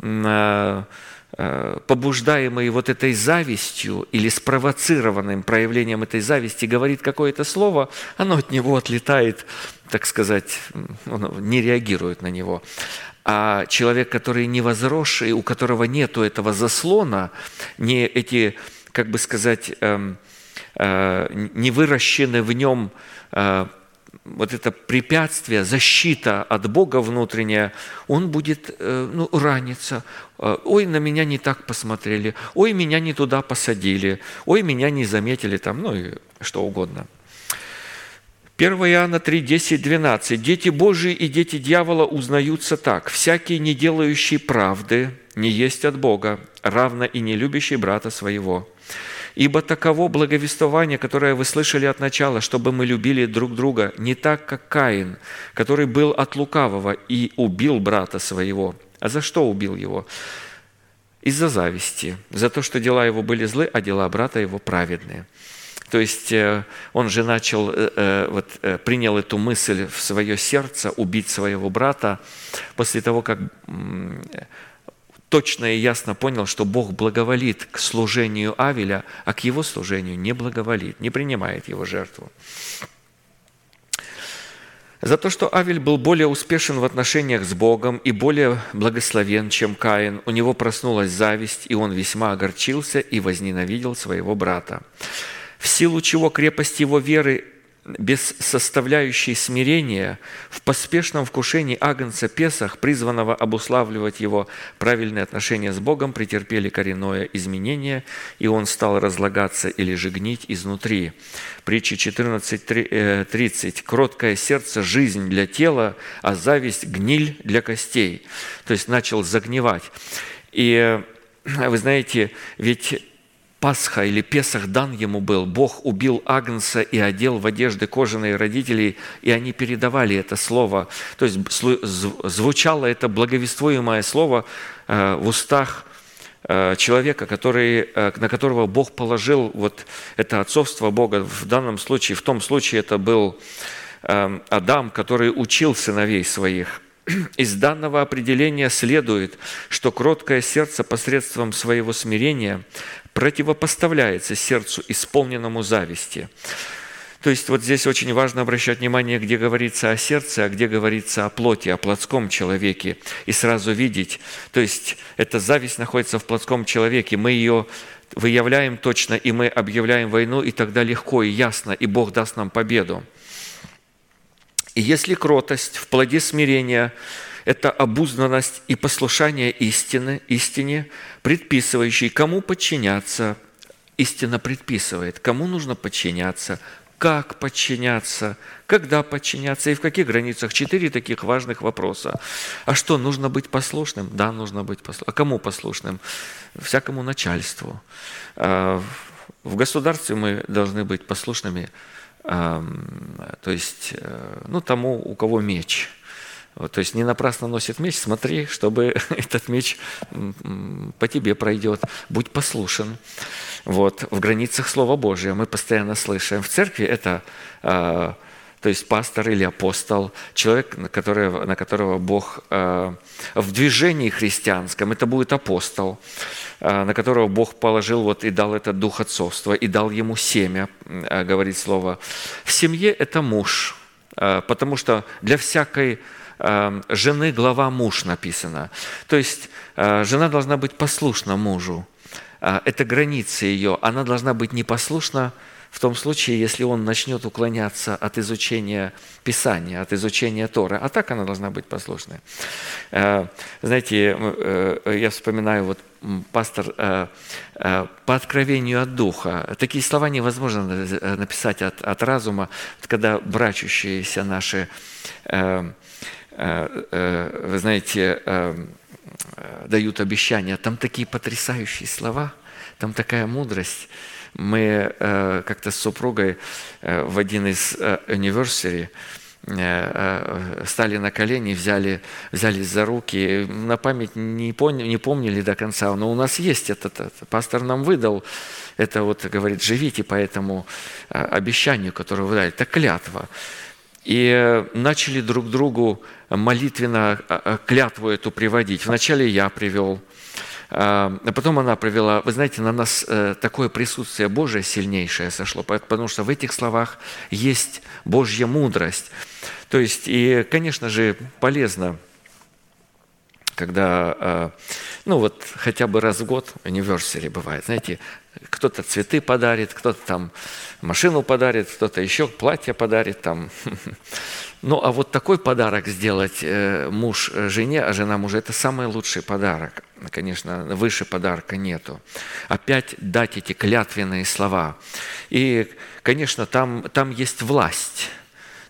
Speaker 2: а, а, побуждаемый вот этой завистью или спровоцированным проявлением этой зависти говорит какое-то слово, оно от него отлетает, так сказать, он не реагирует на него. А человек, который не возросший, у которого нету этого заслона, не эти, как бы сказать, эм, э, не выращены в нем э, вот это препятствие, защита от Бога внутренняя, он будет э, ну, раниться. Ой, на меня не так посмотрели, ой, меня не туда посадили, ой, меня не заметили, там, ну и что угодно. 1 Иоанна 3, 10, 12. «Дети Божии и дети дьявола узнаются так. Всякий, не делающий правды, не есть от Бога, равно и не любящий брата своего. Ибо таково благовествование, которое вы слышали от начала, чтобы мы любили друг друга, не так, как Каин, который был от лукавого и убил брата своего. А за что убил его? Из-за зависти, за то, что дела его были злы, а дела брата его праведные». То есть э, он же начал, э, э, вот, принял эту мысль в свое сердце убить своего брата после того, как точно и ясно понял, что Бог благоволит к служению Авеля, а к его служению не благоволит, не принимает его жертву. За то, что Авель был более успешен в отношениях с Богом и более благословен, чем Каин, у него проснулась зависть, и он весьма огорчился и возненавидел своего брата в силу чего крепость его веры без составляющей смирения в поспешном вкушении Агнца Песах, призванного обуславливать его правильные отношения с Богом, претерпели коренное изменение, и он стал разлагаться или же гнить изнутри. Притча 14.30. «Кроткое сердце – жизнь для тела, а зависть – гниль для костей». То есть начал загнивать. И вы знаете, ведь Пасха или Песах дан ему был. Бог убил Агнца и одел в одежды кожаные родителей, и они передавали это слово. То есть звучало это благовествуемое слово э, в устах э, человека, который, э, на которого Бог положил вот это отцовство Бога. В данном случае, в том случае это был Адам, который учил сыновей своих. Из данного определения следует, что кроткое сердце посредством своего смирения противопоставляется сердцу, исполненному зависти. То есть вот здесь очень важно обращать внимание, где говорится о сердце, а где говорится о плоти, о плотском человеке, и сразу видеть. То есть эта зависть находится в плотском человеке, мы ее выявляем точно, и мы объявляем войну, и тогда легко и ясно, и Бог даст нам победу. И если кротость в плоде смирения это обузданность и послушание истины, истине, предписывающей, кому подчиняться. Истина предписывает, кому нужно подчиняться, как подчиняться, когда подчиняться и в каких границах. Четыре таких важных вопроса. А что, нужно быть послушным? Да, нужно быть послушным. А кому послушным? Всякому начальству. А, в государстве мы должны быть послушными, то есть э, ну, тому, у кого меч – вот, то есть не напрасно носит меч, смотри, чтобы этот меч по тебе пройдет. Будь послушен. Вот, в границах Слова Божия мы постоянно слышим. В церкви это э, то есть пастор или апостол, человек, на которого, на которого Бог э, в движении христианском, это будет апостол, э, на которого Бог положил вот и дал этот дух отцовства, и дал ему семя, э, говорит слово. В семье это муж, э, потому что для всякой жены глава муж написано. То есть э, жена должна быть послушна мужу. Э, это границы ее. Она должна быть непослушна в том случае, если он начнет уклоняться от изучения Писания, от изучения Торы. А так она должна быть послушной. Э, знаете, я вспоминаю, вот пастор по откровению от Духа. Такие слова невозможно написать от, от разума, когда брачущиеся наши Э, э, вы знаете, э, дают обещания. Там такие потрясающие слова, там такая мудрость. Мы как-то с супругой в один из anniversary стали на колени, взяли, взялись за руки. На память не, помни, не помнили до конца, но у нас есть этот, этот. Пастор нам выдал это, вот говорит, живите по этому обещанию, которое вы дали. Это клятва и начали друг другу молитвенно а, а, клятву эту приводить. Вначале я привел, а потом она привела. Вы знаете, на нас э, такое присутствие Божие сильнейшее сошло, потому что в этих словах есть Божья мудрость. То есть, и, конечно же, полезно, когда, ну вот, хотя бы раз в год, anniversary бывает, знаете, кто-то цветы подарит, кто-то там машину подарит, кто-то еще платье подарит там. Ну, а вот такой подарок сделать э, муж жене, а жена мужу – это самый лучший подарок. Конечно, выше подарка нету. Опять дать эти клятвенные слова. И, конечно, там, там есть власть.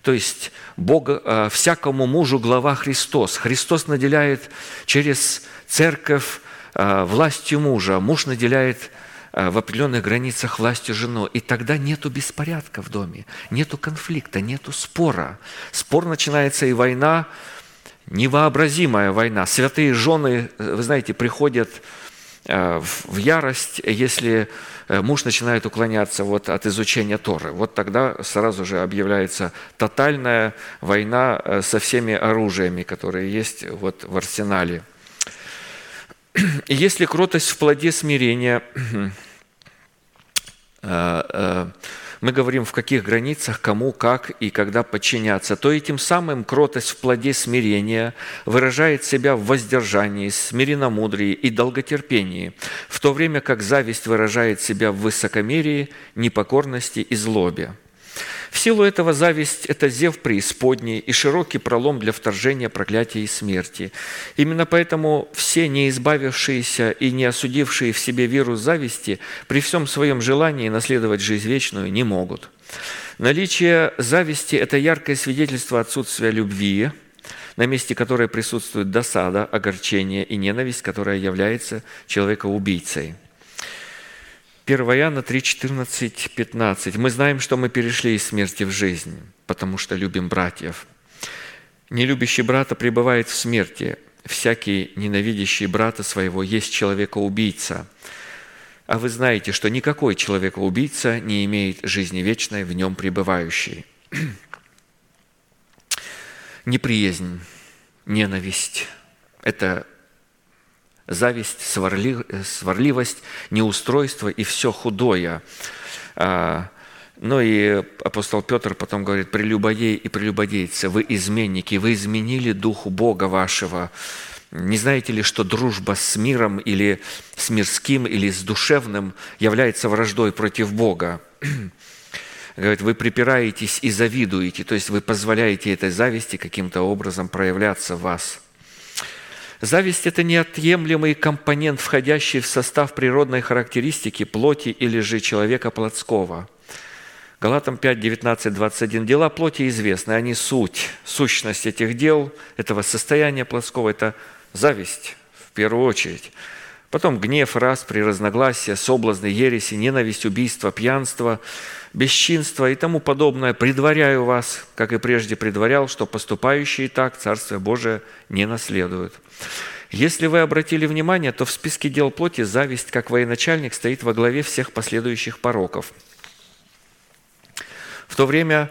Speaker 2: То есть Бога, э, всякому мужу глава Христос. Христос наделяет через церковь э, властью мужа, муж наделяет э, в определенных границах властью жену. И тогда нету беспорядка в доме, нету конфликта, нету спора. Спор начинается и война, невообразимая война. Святые жены, вы знаете, приходят Э, в ярость, если э, муж начинает уклоняться вот от изучения Торы. Вот тогда сразу же объявляется тотальная война э, со всеми оружиями, которые есть вот в арсенале. И если кротость в плоде смирения мы говорим, в каких границах, кому, как и когда подчиняться, то этим самым кротость в плоде смирения выражает себя в воздержании, смиренномудрии и долготерпении, в то время как зависть выражает себя в высокомерии, непокорности и злобе. В силу этого зависть – это зев преисподней и широкий пролом для вторжения проклятия и смерти. Именно поэтому все не избавившиеся и не осудившие в себе вирус зависти при всем своем желании наследовать жизнь вечную не могут. Наличие зависти – это яркое свидетельство отсутствия любви, на месте которой присутствует досада, огорчение и ненависть, которая является человека-убийцей – 1 Иоанна 3, 14, 15. Мы знаем, что мы перешли из смерти в жизнь, потому что любим братьев. Нелюбящий брата пребывает в смерти. Всякий ненавидящий брата своего есть человека-убийца. А вы знаете, что никакой человека-убийца не имеет жизни вечной в нем пребывающей. Неприязнь, ненависть – это зависть, сварливость, неустройство и все худое. А, ну и апостол Петр потом говорит, прелюбодей и прелюбодейцы, вы изменники, вы изменили духу Бога вашего. Не знаете ли, что дружба с миром или с мирским или с душевным является враждой против Бога? Говорит, вы припираетесь и завидуете, то есть вы позволяете этой зависти каким-то образом проявляться в вас – Зависть – это неотъемлемый компонент, входящий в состав природной характеристики плоти или же человека плотского. Галатам 5, 19, 21. Дела плоти известны, они суть. Сущность этих дел, этого состояния плотского – это зависть в первую очередь. Потом гнев, распри, разногласия, соблазны, ереси, ненависть, убийство, пьянство, бесчинство и тому подобное. Предваряю вас, как и прежде предварял, что поступающие так Царствие Божие не наследуют. Если вы обратили внимание, то в списке дел плоти зависть, как военачальник, стоит во главе всех последующих пороков. В то время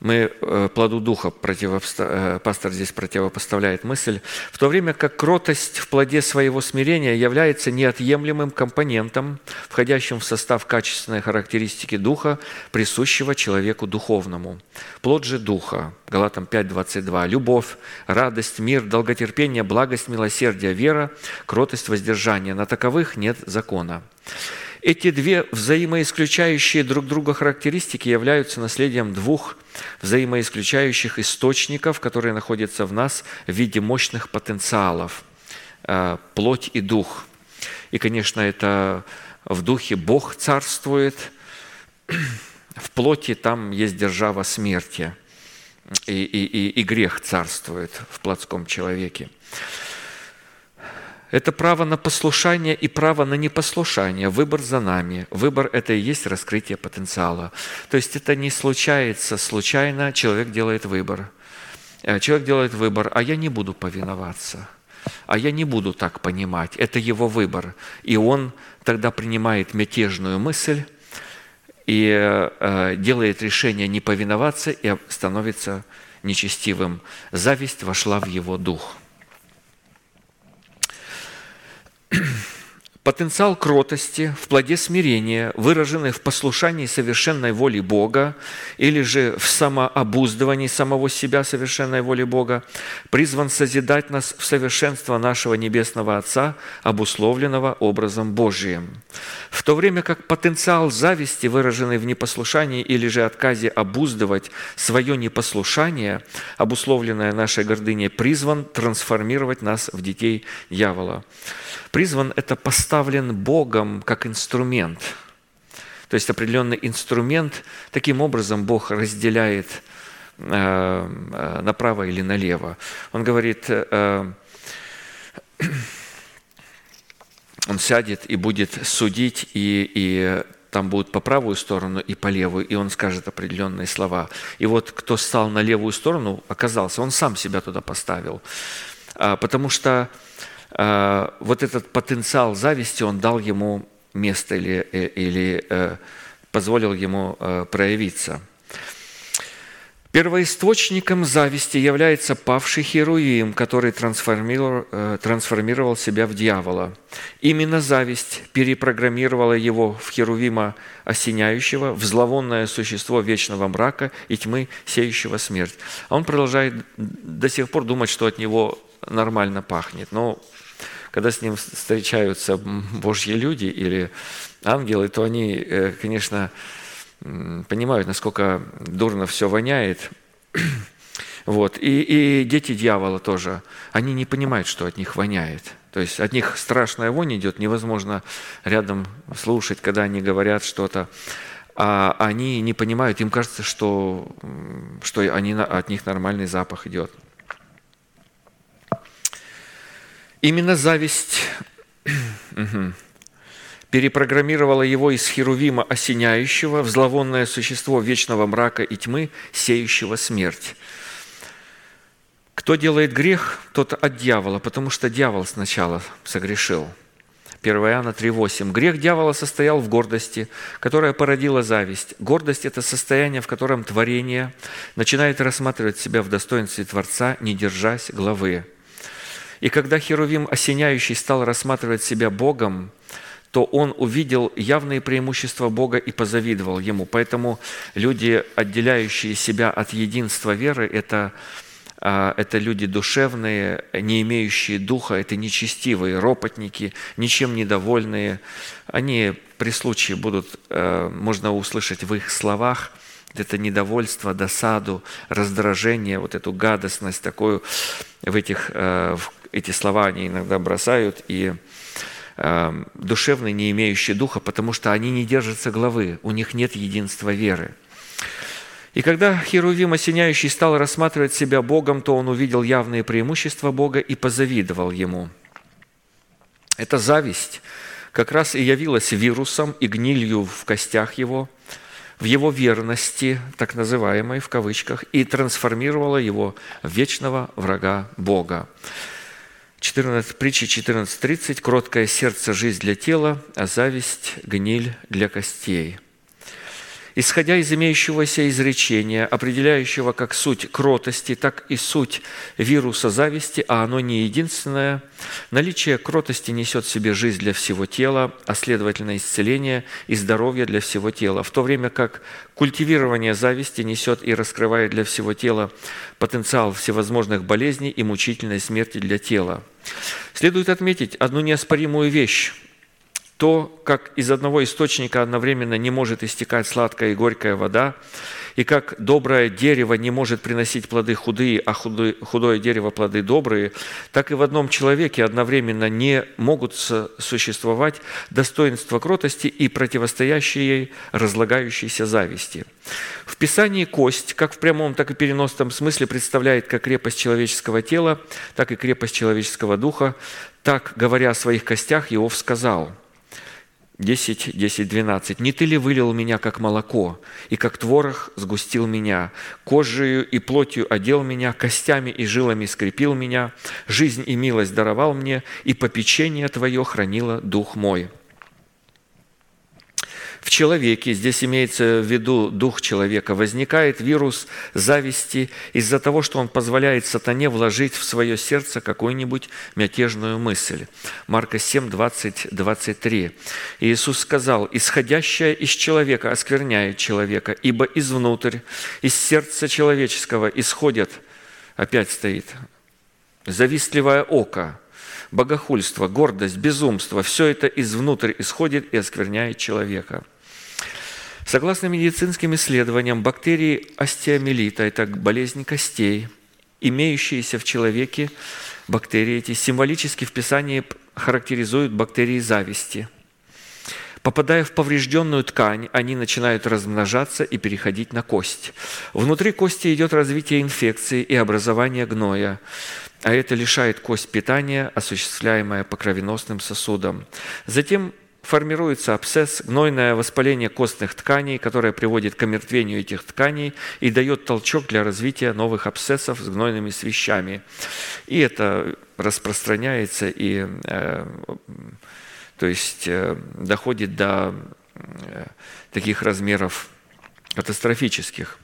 Speaker 2: мы э, плоду духа, противопоста... Э, пастор здесь противопоставляет мысль, в то время как кротость в плоде своего смирения является неотъемлемым компонентом, входящим в состав качественной характеристики духа, присущего человеку духовному. Плод же духа, Галатам 5, 22, любовь, радость, мир, долготерпение, благость, милосердие, вера, кротость, воздержание. На таковых нет закона. Эти две взаимоисключающие друг друга характеристики являются наследием двух взаимоисключающих источников, которые находятся в нас в виде мощных потенциалов э, – плоть и дух. И, конечно, это в духе Бог царствует, в плоти там есть держава смерти, и, и, и, и грех царствует в плотском человеке. Это право на послушание и право на непослушание. Выбор за нами. Выбор – это и есть раскрытие потенциала. То есть это не случается случайно, человек делает выбор. Э, человек делает выбор, а я не буду повиноваться, а я не буду так понимать. Это его выбор. И он тогда принимает мятежную мысль и э, делает решение не повиноваться и становится нечестивым. Зависть вошла в его дух – Потенциал кротости в плоде смирения, выраженный в послушании совершенной воли Бога или же в самообуздывании самого себя совершенной воли Бога, призван созидать нас в совершенство нашего Небесного Отца, обусловленного образом Божиим. В то время как потенциал зависти, выраженный в непослушании или же отказе обуздывать свое непослушание, обусловленное нашей гордыней, призван трансформировать нас в детей дьявола призван, это поставлен Богом как инструмент. То есть определенный инструмент. Таким образом Бог разделяет э, направо или налево. Он говорит, э, он сядет и будет судить, и, и там будут по правую сторону и по левую, и он скажет определенные слова. И вот кто стал на левую сторону, оказался, он сам себя туда поставил. А, потому что вот этот потенциал зависти, он дал ему место или, э, или э, позволил ему э, проявиться. Первоисточником зависти является павший Херуим, который трансформировал, трансформировал себя в дьявола. Именно зависть перепрограммировала его в Херувима осеняющего, в зловонное существо вечного мрака и тьмы, сеющего смерть. А он продолжает до сих пор думать, что от него нормально пахнет. Но когда с ним встречаются Божьи люди или ангелы, то они, э, конечно, понимают, насколько дурно все воняет. Вот. И, и дети дьявола тоже, они не понимают, что от них воняет. То есть от них страшная вонь идет, невозможно рядом слушать, когда они говорят что-то. А они не понимают, им кажется, что, что они, от них нормальный запах идет. Именно зависть перепрограммировала его из Херувима осеняющего в зловонное существо вечного мрака и тьмы, сеющего смерть. Кто делает грех, тот от дьявола, потому что дьявол сначала согрешил. 1 Иоанна 3,8. Грех дьявола состоял в гордости, которая породила зависть. Гордость – это состояние, в котором творение начинает рассматривать себя в достоинстве Творца, не держась главы. И когда Херувим осеняющий стал рассматривать себя Богом, то он увидел явные преимущества Бога и позавидовал Ему. Поэтому люди, отделяющие себя от единства веры, это, а, это люди душевные, не имеющие духа, это нечестивые, ропотники, ничем недовольные. Они при случае будут, э, можно услышать в их словах – это недовольство, досаду, раздражение, вот эту гадостность такую в этих, э, в эти слова они иногда бросают, и э, душевные, не имеющие духа, потому что они не держатся главы, у них нет единства веры. И когда Херувим осеняющий стал рассматривать себя Богом, то он увидел явные преимущества Бога и позавидовал Ему. Эта зависть как раз и явилась вирусом и гнилью в костях его – в его верности, так называемой в кавычках, и трансформировала его в вечного врага Бога. 14, притча 14.30. «Кроткое сердце – жизнь для тела, а зависть – гниль для костей». Исходя из имеющегося изречения, определяющего как суть кротости, так и суть вируса зависти, а оно не единственное, наличие кротости несет в себе жизнь для всего тела, а следовательно исцеление и здоровье для всего тела, в то время как культивирование зависти несет и раскрывает для всего тела потенциал всевозможных болезней и мучительной смерти для тела. Следует отметить одну неоспоримую вещь – то, как из одного источника одновременно не может истекать сладкая и горькая вода, и как доброе дерево не может приносить плоды худые, а худое, дерево плоды добрые, так и в одном человеке одновременно не могут существовать достоинства кротости и противостоящие ей разлагающейся зависти. В Писании кость, как в прямом, так и переносном смысле, представляет как крепость человеческого тела, так и крепость человеческого духа. Так, говоря о своих костях, Иов сказал – 10, 10, 12. «Не ты ли вылил меня, как молоко, и как творог сгустил меня, кожею и плотью одел меня, костями и жилами скрепил меня, жизнь и милость даровал мне, и попечение Твое хранило дух мой» в человеке, здесь имеется в виду дух человека, возникает вирус зависти из-за того, что он позволяет сатане вложить в свое сердце какую-нибудь мятежную мысль. Марка 7, 20, 23. Иисус сказал, «Исходящее из человека оскверняет человека, ибо изнутрь, из сердца человеческого исходят, опять стоит, завистливое око, богохульство, гордость, безумство – все это извнутрь исходит и оскверняет человека. Согласно медицинским исследованиям, бактерии остеомелита – это болезнь костей, имеющиеся в человеке бактерии эти символически в Писании характеризуют бактерии зависти. Попадая в поврежденную ткань, они начинают размножаться и переходить на кость. Внутри кости идет развитие инфекции и образование гноя, а это лишает кость питания, осуществляемое по кровеносным сосудам. Затем формируется абсцесс, гнойное воспаление костных тканей, которое приводит к омертвению этих тканей и дает толчок для развития новых абсцессов с гнойными свещами. И это распространяется и э, то есть э, доходит до э, таких размеров катастрофических.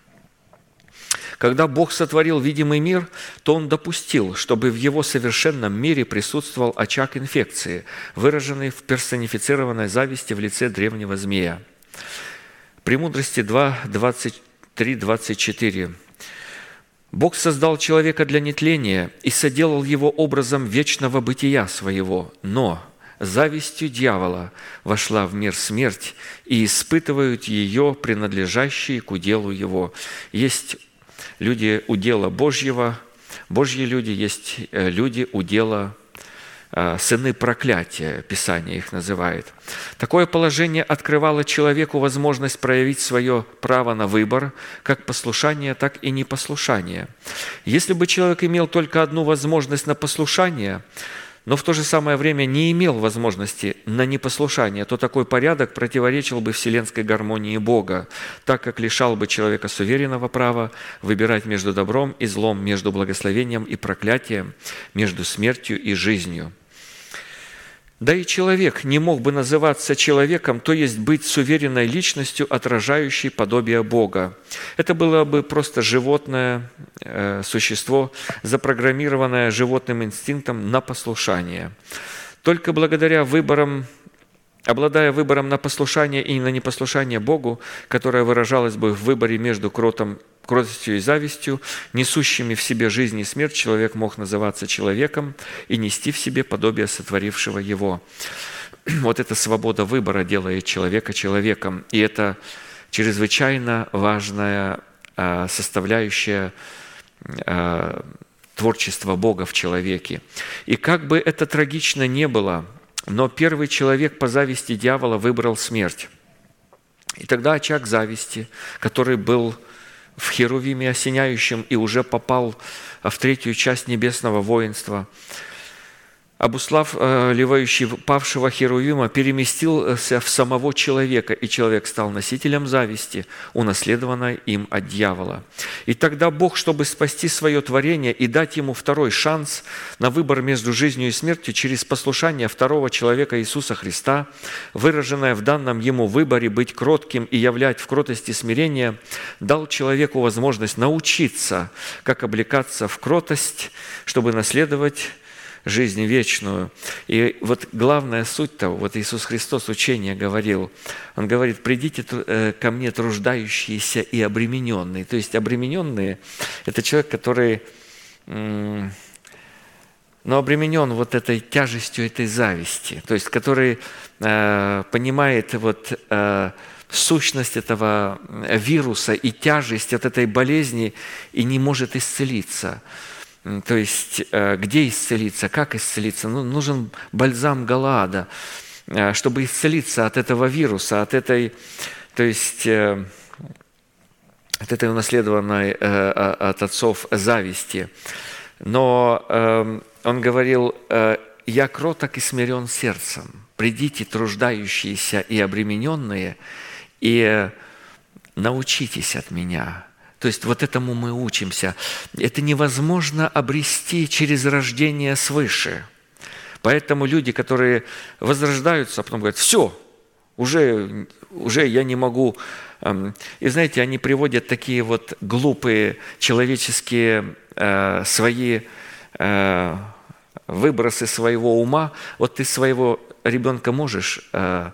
Speaker 2: Когда Бог сотворил видимый мир, то Он допустил, чтобы в Его совершенном мире присутствовал очаг инфекции, выраженный в персонифицированной зависти в лице древнего змея. Премудрости 2, 23, 24. Бог создал человека для нетления и соделал его образом вечного бытия своего, но завистью дьявола вошла в мир смерть, и испытывают ее принадлежащие к уделу его. Есть люди удела Божьего, Божьи люди, есть э, люди удела э, сыны проклятия, Писание их называет. Такое положение открывало человеку возможность проявить свое право на выбор, как послушание, так и непослушание. Если бы человек имел только одну возможность на послушание – но в то же самое время не имел возможности на непослушание, то такой порядок противоречил бы вселенской гармонии Бога, так как лишал бы человека суверенного права выбирать между добром и злом, между благословением и проклятием, между смертью и жизнью. Да и человек не мог бы называться человеком, то есть быть суверенной личностью, отражающей подобие Бога. Это было бы просто животное э, существо, запрограммированное животным инстинктом на послушание. Только благодаря выборам Обладая выбором на послушание и на непослушание Богу, которое выражалось бы в выборе между кротом кротостью и завистью, несущими в себе жизнь и смерть, человек мог называться человеком и нести в себе подобие сотворившего его. Вот эта свобода выбора делает человека человеком, и это чрезвычайно важная а, составляющая а, творчества Бога в человеке. И как бы это трагично не было, но первый человек по зависти дьявола выбрал смерть. И тогда очаг зависти, который был в Херувиме осеняющем и уже попал в третью часть небесного воинства – Обуслав, э, павшего Херувима, переместился в самого человека, и человек стал носителем зависти, унаследованной им от дьявола. И тогда Бог, чтобы спасти свое творение и дать ему второй шанс на выбор между жизнью и смертью через послушание второго человека Иисуса Христа, выраженное в данном ему выборе быть кротким и являть в кротости смирения, дал человеку возможность научиться, как облекаться в кротость, чтобы наследовать жизнь вечную. И вот главная суть того, вот Иисус Христос учение говорил, Он говорит, придите э, ко мне труждающиеся и обремененные. То есть обремененные – это человек, который но обременен вот этой тяжестью этой зависти, то есть который э, понимает вот э, сущность этого вируса и тяжесть от этой болезни и не может исцелиться. То есть, э, где исцелиться, как исцелиться? Ну, нужен бальзам Галаада, э, чтобы исцелиться от этого вируса, от этой, то есть, э, от этой унаследованной от отцов зависти. Но эм, он говорил, «Я кроток и смирен сердцем. Придите, труждающиеся и обремененные, и научитесь от меня, то есть вот этому мы учимся. Это невозможно обрести через рождение свыше. Поэтому люди, которые возрождаются, а потом говорят, все, уже, уже я не могу. Эм, и знаете, они приводят такие вот глупые человеческие э, свои э, выбросы своего ума. Вот ты своего ребенка можешь э,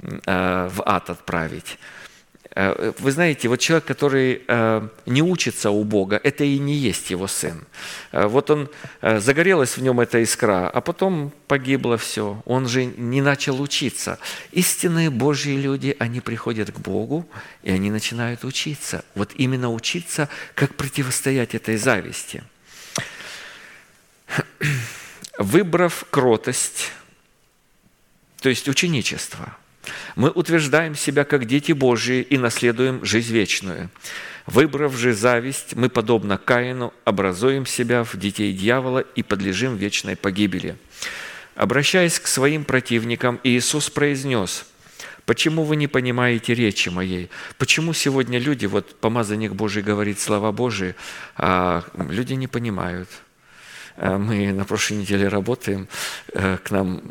Speaker 2: в ад отправить, вы знаете, вот человек, который э, не учится у Бога, это и не есть его сын. Э, вот он, загорелась в нем эта искра, а потом погибло все. Он же не начал учиться. Истинные Божьи люди, они приходят к Богу, и они начинают учиться. Вот именно учиться, как противостоять этой зависти. Выбрав кротость, то есть ученичество – Мы утверждаем себя как дети Божьи и наследуем жизнь вечную. Выбрав же зависть, мы, подобно Каину, образуем себя в детей дьявола и подлежим вечной погибели. Обращаясь к своим противникам, Иисус произнес, «Почему вы не понимаете речи моей? Почему сегодня люди, вот помазанник Божий говорит слова Божии, а люди не понимают?» Э, Мы на прошлой неделе работаем, э, к нам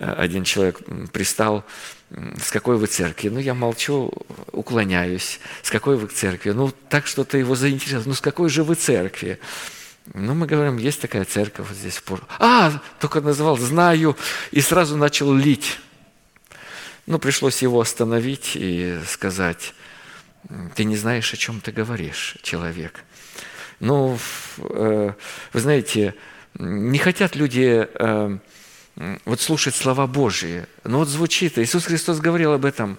Speaker 2: один человек пристал, с какой вы церкви? Ну, я молчу, уклоняюсь. С какой вы церкви? Ну, так что-то его заинтересовало. Ну, с какой же вы церкви? Ну, мы говорим, есть такая церковь вот здесь. в Пор- А, только назвал, знаю, и сразу начал лить. Ну, пришлось его остановить и сказать, ты не знаешь, о чем ты говоришь, человек. Ну, э, вы знаете, не хотят люди э, вот слушать слова Божьи. Но вот звучит, Иисус Христос говорил об этом.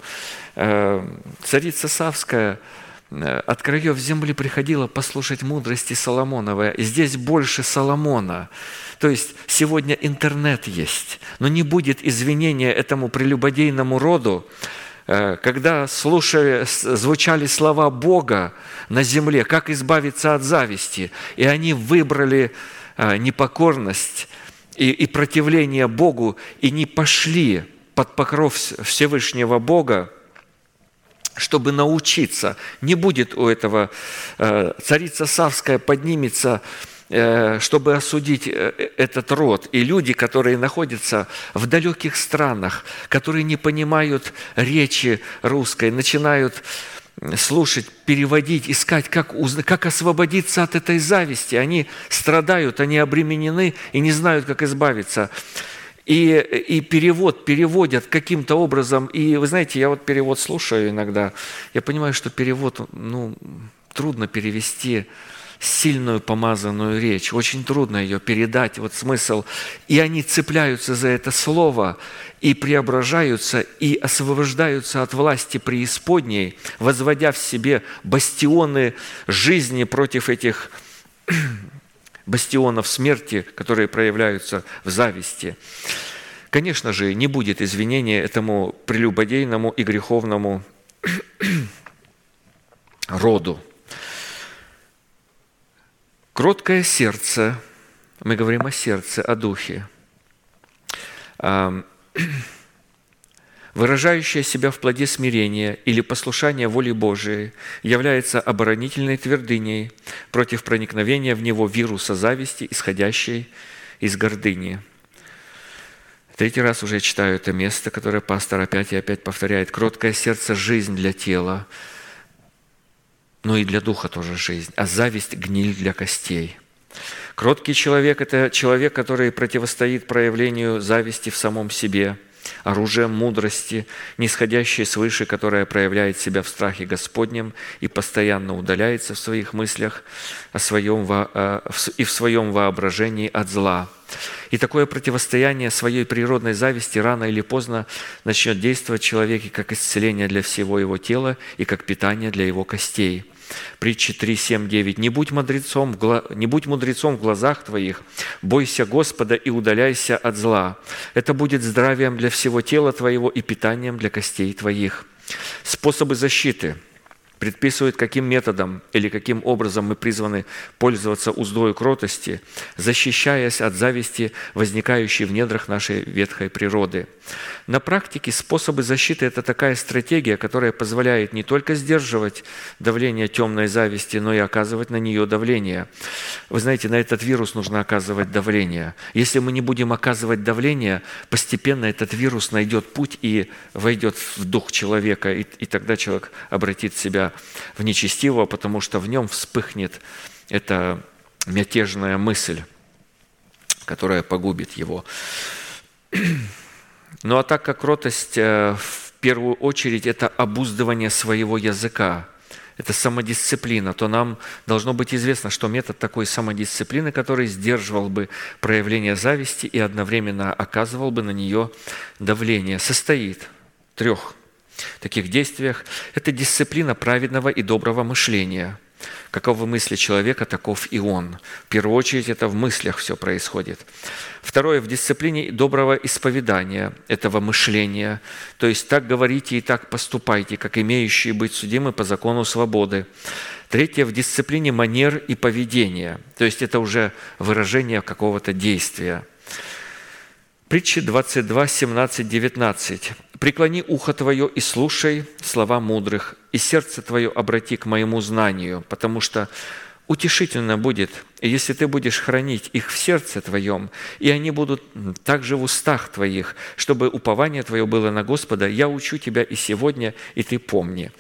Speaker 2: Э, Царица Савская э, от краев земли приходила послушать мудрости Соломоновой. И здесь больше Соломона. То есть сегодня интернет есть, но не будет извинения этому прелюбодейному роду, Э, когда слушали, звучали слова Бога на земле, как избавиться от зависти, и они выбрали непокорность и, и противление Богу, и не пошли под покров Вс- Всевышнего Бога, чтобы научиться. Не будет у этого э, царица Савская поднимется, э, чтобы осудить э, этот род. И люди, которые находятся в далеких странах, которые не понимают речи русской, начинают слушать, переводить, искать, как, узна- как освободиться от этой зависти. Они страдают, они обременены и не знают, как избавиться и, и перевод переводят каким-то образом. И вы знаете, я вот перевод слушаю иногда, я понимаю, что перевод, ну, трудно перевести сильную помазанную речь, очень трудно ее передать, вот смысл. И они цепляются за это слово и преображаются, и освобождаются от власти преисподней, возводя в себе бастионы жизни против этих бастионов смерти, которые проявляются в зависти. Конечно же, не будет извинения этому прелюбодейному и греховному роду. Кроткое сердце, мы говорим о сердце, о духе, выражающее себя в плоде смирения или послушания воле Божией, является оборонительной твердыней против проникновения в него вируса зависти, исходящей из гордыни. Третий раз уже читаю это место, которое пастор опять и опять повторяет. «Кроткое сердце – жизнь для тела, но и для духа тоже жизнь, а зависть – гниль для костей». Кроткий человек – это человек, который противостоит проявлению зависти в самом себе, оружием мудрости, нисходящей свыше, которая проявляет себя в страхе Господнем и постоянно удаляется в своих мыслях о своем, во- э, и в своем воображении от зла. И такое противостояние своей природной зависти рано или поздно начнет действовать в человеке как исцеление для всего его тела и как питание для его костей. Притчи 3, 7, 9. «Не будь, мудрецом «Не будь мудрецом в глазах твоих, бойся Господа и удаляйся от зла. Это будет здравием для всего тела твоего и питанием для костей твоих». Способы защиты – предписывает, каким методом или каким образом мы призваны пользоваться уздою кротости, защищаясь от зависти, возникающей в недрах нашей ветхой природы. На практике способы защиты – это такая стратегия, которая позволяет не только сдерживать давление темной зависти, но и оказывать на нее давление. Вы знаете, на этот вирус нужно оказывать давление. Если мы не будем оказывать давление, постепенно этот вирус найдет путь и войдет в дух человека, и, и тогда человек обратит себя в нечестивого, потому что в нем вспыхнет эта мятежная мысль, которая погубит его. Ну а так как кротость э, в первую очередь это обуздывание своего языка, это самодисциплина, то нам должно быть известно, что метод такой самодисциплины, который сдерживал бы проявление зависти и одновременно оказывал бы на нее давление, состоит трех таких действиях. Это дисциплина праведного и доброго мышления, Каковы мысли человека, таков и он. В первую очередь это в мыслях все происходит. Второе, в дисциплине доброго исповедания этого мышления. То есть так говорите и так поступайте, как имеющие быть судимы по закону свободы. Третье, в дисциплине манер и поведения. То есть это уже выражение какого-то действия. Притчи 22, 17, 19. «Преклони ухо твое и слушай слова мудрых, и сердце твое обрати к моему знанию, потому что утешительно будет, если ты будешь хранить их в сердце твоем, и они будут также в устах твоих, чтобы упование твое было на Господа. Я учу тебя и сегодня, и ты помни».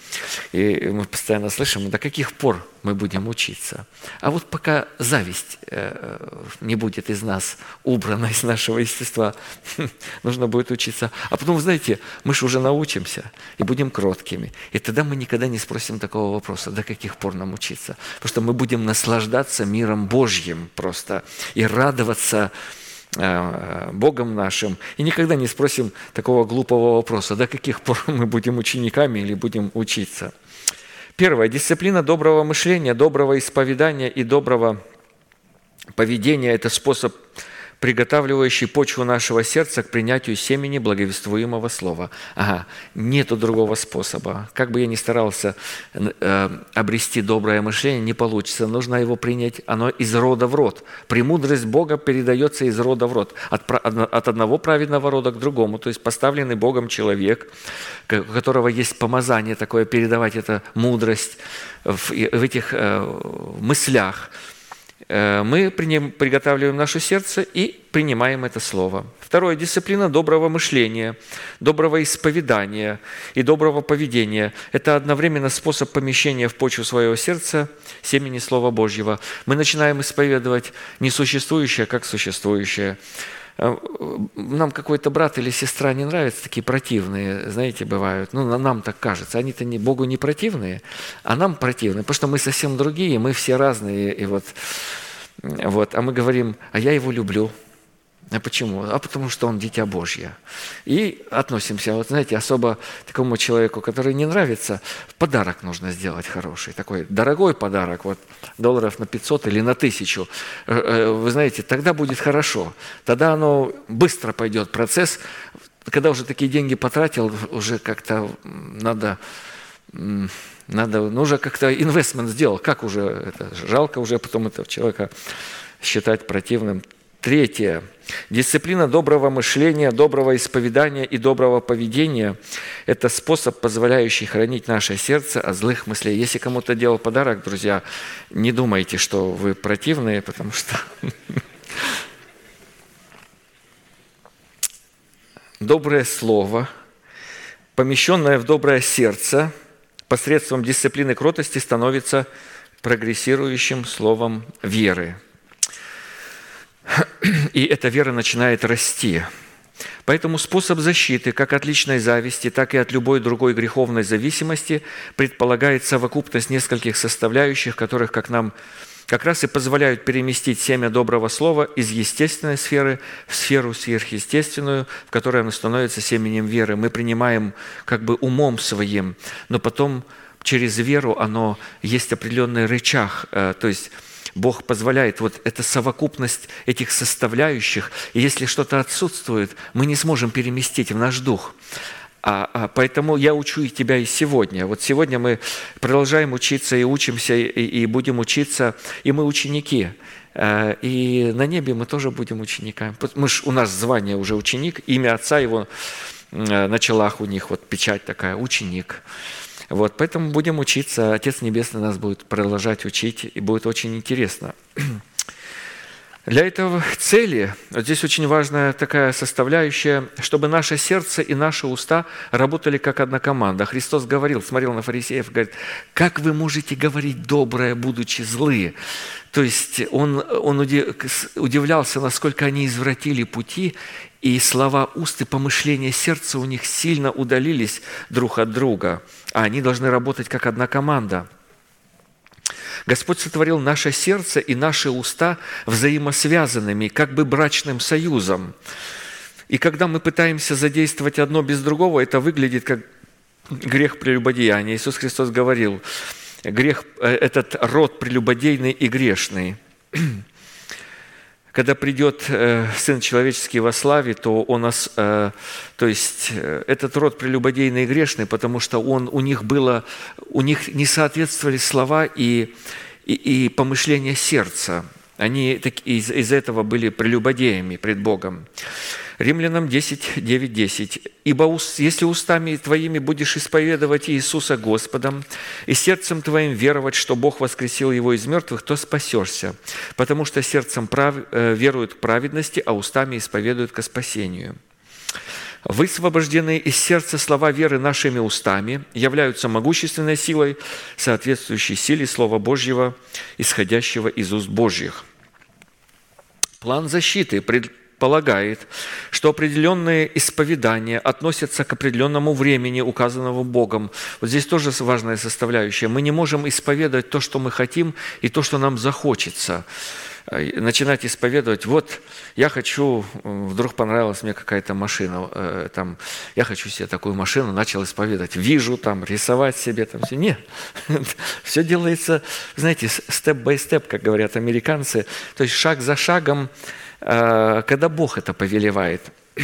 Speaker 2: И мы постоянно слышим, до каких пор мы будем учиться. А вот пока зависть э, не будет из нас убрана, из нашего естества, нужно будет учиться. А потом, знаете, мы же уже научимся и будем кроткими. И тогда мы никогда не спросим такого вопроса, до каких пор нам учиться. Потому что мы будем наслаждаться миром Божьим просто и радоваться э, Богом нашим, и никогда не спросим такого глупого вопроса, до каких пор мы будем учениками или будем учиться. Первое. Дисциплина доброго мышления, доброго исповедания и доброго поведения – это способ приготавливающий почву нашего сердца к принятию семени благовествуемого слова. Ага, нету другого способа. Как бы я ни старался э, обрести доброе мышление, не получится. Нужно его принять, оно из рода в род. Премудрость Бога передается из рода в род. От, от одного праведного рода к другому. То есть поставленный Богом человек, у которого есть помазание такое, передавать это мудрость в, в этих э, мыслях – мы приготавливаем наше сердце и принимаем это слово. Второе – дисциплина доброго мышления, доброго исповедания и доброго поведения. Это одновременно способ помещения в почву своего сердца семени Слова Божьего. Мы начинаем исповедовать несуществующее, как существующее. Э, нам какой-то брат или сестра не нравятся, такие противные, знаете, бывают. Ну, нам так кажется. Они-то не, Богу не противные, а нам противные, потому что мы совсем другие, мы все разные. И вот вот, а мы говорим, а я его люблю. А почему? А потому что он дитя Божье. И относимся, вот знаете, особо такому человеку, который не нравится, подарок нужно сделать хороший, такой дорогой подарок, вот долларов на 500 или на 1000. Э, э, вы знаете, тогда будет хорошо. Тогда оно быстро пойдет процесс. Когда уже такие деньги потратил, уже как-то надо надо, ну, уже как-то инвестмент сделал. Как уже это? Жалко уже потом этого человека считать противным. Третье. Дисциплина доброго мышления, доброго исповедания и доброго поведения – это способ, позволяющий хранить наше сердце от злых мыслей. Если кому-то делал подарок, друзья, не думайте, что вы противные, потому что доброе слово, помещенное в доброе сердце – посредством дисциплины кротости становится прогрессирующим словом веры. И эта вера начинает расти. Поэтому способ защиты как от личной зависти, так и от любой другой греховной зависимости предполагает совокупность нескольких составляющих, которых, как нам как раз и позволяют переместить семя доброго слова из естественной сферы в сферу сверхъестественную, в которой оно становится семенем веры. Мы принимаем как бы умом своим, но потом через веру оно есть определенный рычаг, э, то есть Бог позволяет, вот эта совокупность этих составляющих, и если что-то отсутствует, мы не сможем переместить в наш дух. А, а, поэтому я учу и тебя и сегодня. Вот сегодня мы продолжаем учиться и учимся, и, и будем учиться, и мы ученики. Э, и на небе мы тоже будем учениками. Мы ж, у нас звание уже ученик, имя отца его э, на челах у них, вот печать такая, ученик. Вот, поэтому будем учиться. Отец Небесный нас будет продолжать учить, и будет очень интересно. Для этого цели, вот здесь очень важная такая составляющая, чтобы наше сердце и наши уста работали как одна команда. Христос говорил, смотрел на фарисеев, говорит, как вы можете говорить доброе, будучи злые? То есть он, он удивлялся, насколько они извратили пути, и слова уст и помышления сердца у них сильно удалились друг от друга, а они должны работать как одна команда – Господь сотворил наше сердце и наши уста взаимосвязанными, как бы брачным союзом. И когда мы пытаемся задействовать одно без другого, это выглядит как грех прелюбодеяния. Иисус Христос говорил, грех, э, этот род прелюбодейный и грешный. Когда придет э, Сын Человеческий во славе, то он нас, э, то есть э, этот род прелюбодейный и грешный, потому что он, у них было, у них не соответствовали слова и, и, и помышления сердца. Они из, из этого были прелюбодеями пред Богом. Римлянам 10, 9, 10. «Ибо если устами твоими будешь исповедовать Иисуса Господом и сердцем твоим веровать, что Бог воскресил Его из мертвых, то спасешься, потому что сердцем прав- э, веруют к праведности, а устами исповедуют ко спасению». Высвобожденные из сердца слова веры нашими устами являются могущественной силой, соответствующей силе Слова Божьего, исходящего из уст Божьих. План защиты предполагает, что определенные исповедания относятся к определенному времени, указанному Богом. Вот здесь тоже важная составляющая. Мы не можем исповедовать то, что мы хотим, и то, что нам захочется. Э, Начинать исповедовать, вот я хочу, вдруг понравилась мне какая-то машина, э, там, я хочу себе такую машину, начал исповедовать, вижу там, рисовать себе там все. Нет, все делается, знаете, степ-бай-степ, как говорят американцы, то есть шаг за шагом, когда Бог это повелевает.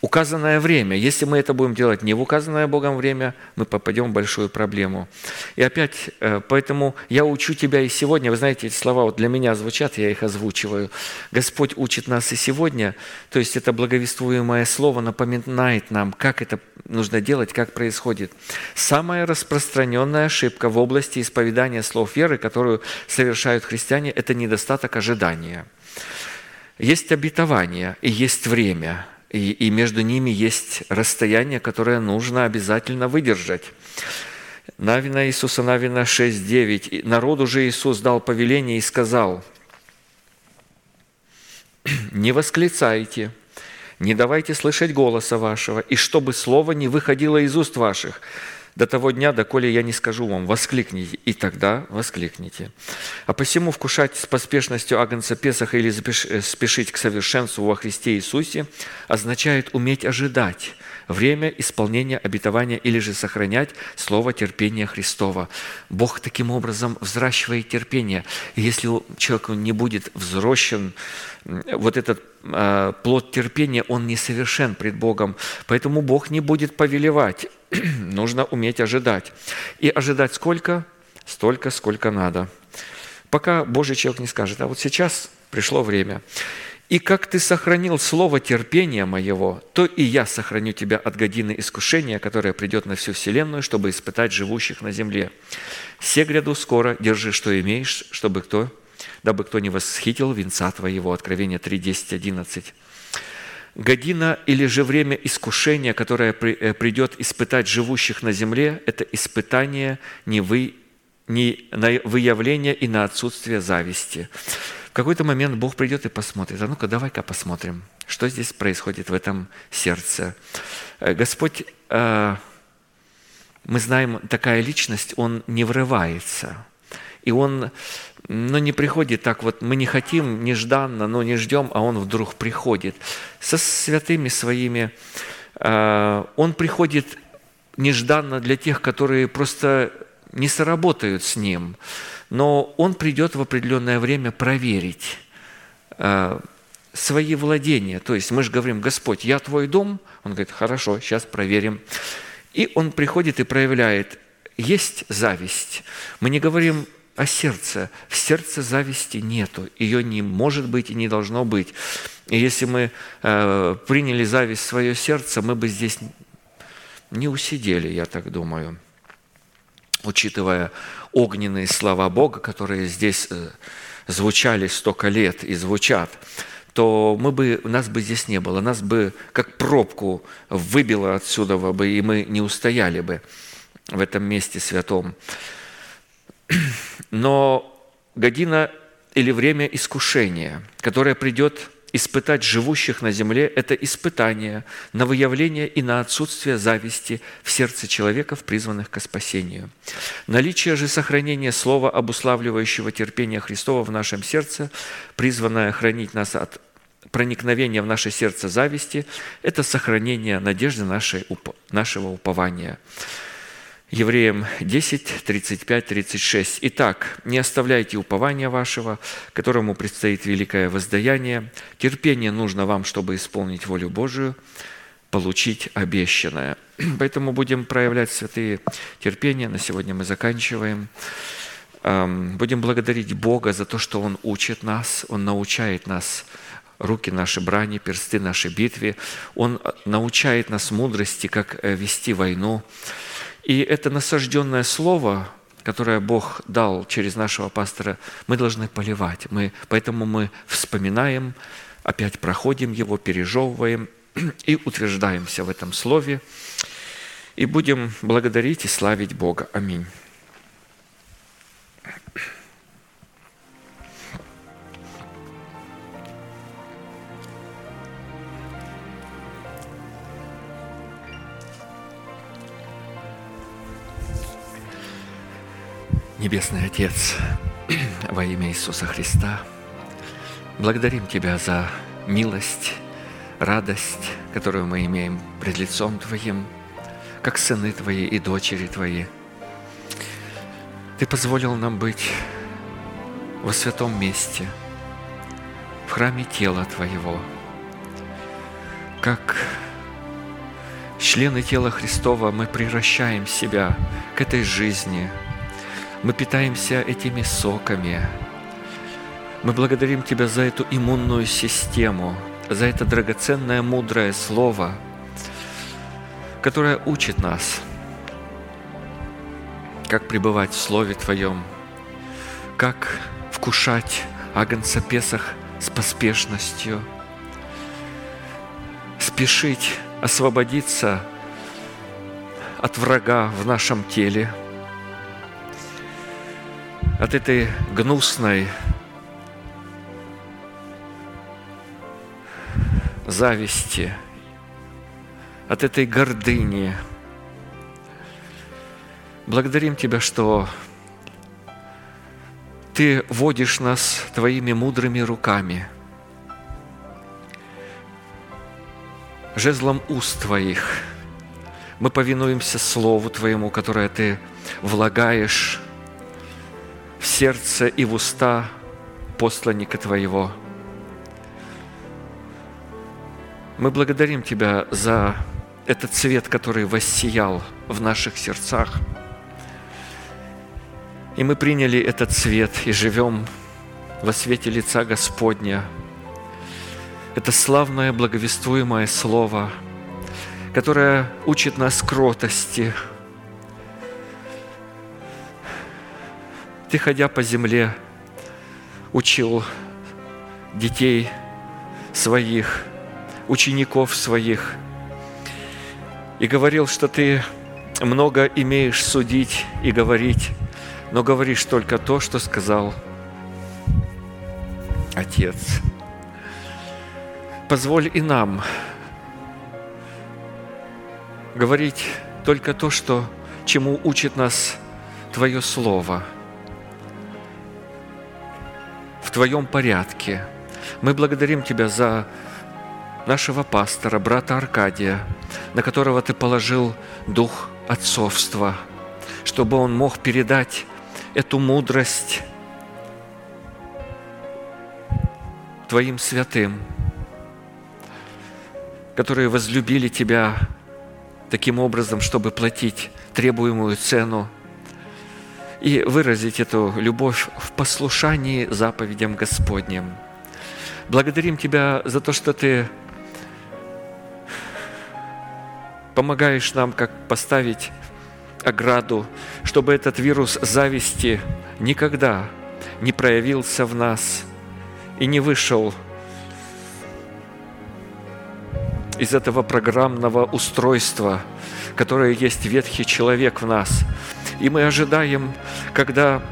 Speaker 2: Указанное время. Если мы это будем делать не в указанное Богом время, мы попадем в большую проблему. И опять, э, поэтому я учу тебя и сегодня. Вы знаете, эти слова вот для меня звучат, я их озвучиваю. Господь учит нас и сегодня, то есть это благовествуемое слово напоминает нам, как это нужно делать, как происходит. Самая распространенная ошибка в области исповедания слов веры, которую совершают христиане, это недостаток ожидания. Есть обетование и есть время – и, и между ними есть расстояние, которое нужно обязательно выдержать. Навина Иисуса, Навина 6.9. «Народу же Иисус дал повеление и сказал, «Не восклицайте, не давайте слышать голоса вашего, и чтобы слово не выходило из уст ваших, до того дня, доколе я не скажу вам, воскликните, и тогда воскликните. А посему вкушать с поспешностью агнца Песаха или запеш- спешить к совершенству во Христе Иисусе означает уметь ожидать время исполнения обетования или же сохранять слово терпения Христова. Бог таким образом взращивает терпение. И если у человека не будет взрощен вот этот э, плод терпения, он несовершен пред Богом. Поэтому Бог не будет повелевать. Нужно уметь ожидать. И ожидать сколько? Столько, сколько надо. Пока Божий человек не скажет, а вот сейчас пришло время. И как ты сохранил слово терпения моего, то и я сохраню тебя от годины искушения, которое придет на всю вселенную, чтобы испытать живущих на земле. Все гряду скоро, держи, что имеешь, чтобы кто, дабы кто не восхитил венца твоего». Откровение 3, 10, 11. Година или же время искушения, которое э, придет испытать живущих на земле, это испытание не, вы, не на выявление и на отсутствие зависти. В какой-то момент Бог придет и посмотрит. А ну-ка, давай-ка посмотрим, что здесь происходит в этом сердце. Э, Господь, э, мы знаем, такая личность, Он не врывается. И Он ну, не приходит так вот, мы не хотим нежданно, но не ждем, а Он вдруг приходит. Со святыми своими э, Он приходит нежданно для тех, которые просто не сработают с Ним, но Он придет в определенное время проверить э, свои владения. То есть мы же говорим, Господь, я твой дом. Он говорит, хорошо, сейчас проверим. И он приходит и проявляет, есть зависть. Мы не говорим о сердце. В сердце зависти нету. Ее не может быть и не должно быть. И если мы э, приняли зависть в свое сердце, мы бы здесь не усидели, я так думаю учитывая огненные слова Бога, которые здесь э, звучали столько лет и звучат, то мы бы, нас бы здесь не было, нас бы как пробку выбило отсюда бы, и мы не устояли бы в этом месте святом. Но година или время искушения, которое придет испытать живущих на земле – это испытание на выявление и на отсутствие зависти в сердце человеков, призванных к спасению. Наличие же сохранения слова, обуславливающего терпение Христова в нашем сердце, призванное хранить нас от проникновения в наше сердце зависти – это сохранение надежды нашей, нашего упования. Евреям 10, 35, 36. «Итак, не оставляйте упования вашего, которому предстоит великое воздаяние. Терпение нужно вам, чтобы исполнить волю Божию, получить обещанное». Поэтому будем проявлять святые терпения. На сегодня мы заканчиваем. Ам, Будем благодарить Бога за то, что Он учит нас, Он научает нас руки наши брани, персты нашей битве. Он э, научает нас мудрости, как э, вести войну. И это насажденное слово, которое Бог дал через нашего пастора, мы должны поливать. Мы, поэтому мы вспоминаем, опять проходим его, пережевываем и утверждаемся в этом слове. И будем благодарить и славить Бога. Аминь. Небесный Отец, во имя Иисуса Христа, благодарим Тебя за милость, радость, которую мы имеем пред лицом Твоим, как сыны Твои и дочери Твои. Ты позволил нам быть во святом месте, в храме тела Твоего, как члены тела Христова мы превращаем себя к этой жизни – мы питаемся этими соками. Мы благодарим Тебя за эту иммунную систему, за это драгоценное, мудрое слово, которое учит нас, как пребывать в Слове Твоем, как вкушать Агнца Песах с поспешностью, спешить освободиться от врага в нашем теле – от этой гнусной зависти, от этой гордыни. Благодарим Тебя, что Ты водишь нас Твоими мудрыми руками, жезлом уст Твоих. Мы повинуемся Слову Твоему, которое Ты влагаешь в сердце и в уста посланника Твоего. Мы благодарим Тебя за этот цвет, который воссиял в наших сердцах. И мы приняли этот цвет и живем во свете лица Господня. Это славное, благовествуемое Слово, которое учит нас кротости – Ты, ходя по земле, учил детей своих, учеников своих, и говорил, что ты много имеешь судить и говорить, но говоришь только то, что сказал Отец. Позволь и нам говорить только то, что, чему учит нас Твое Слово – в Твоем порядке. Мы благодарим Тебя за нашего пастора, брата Аркадия, на которого Ты положил дух отцовства, чтобы он мог передать эту мудрость Твоим святым, которые возлюбили Тебя таким образом, чтобы платить требуемую цену и выразить эту любовь в послушании заповедям Господним. Благодарим Тебя за то, что Ты помогаешь нам, как поставить ограду, чтобы этот вирус зависти никогда не проявился в нас и не вышел из этого программного устройства, которое есть ветхий человек в нас – и мы ожидаем, когда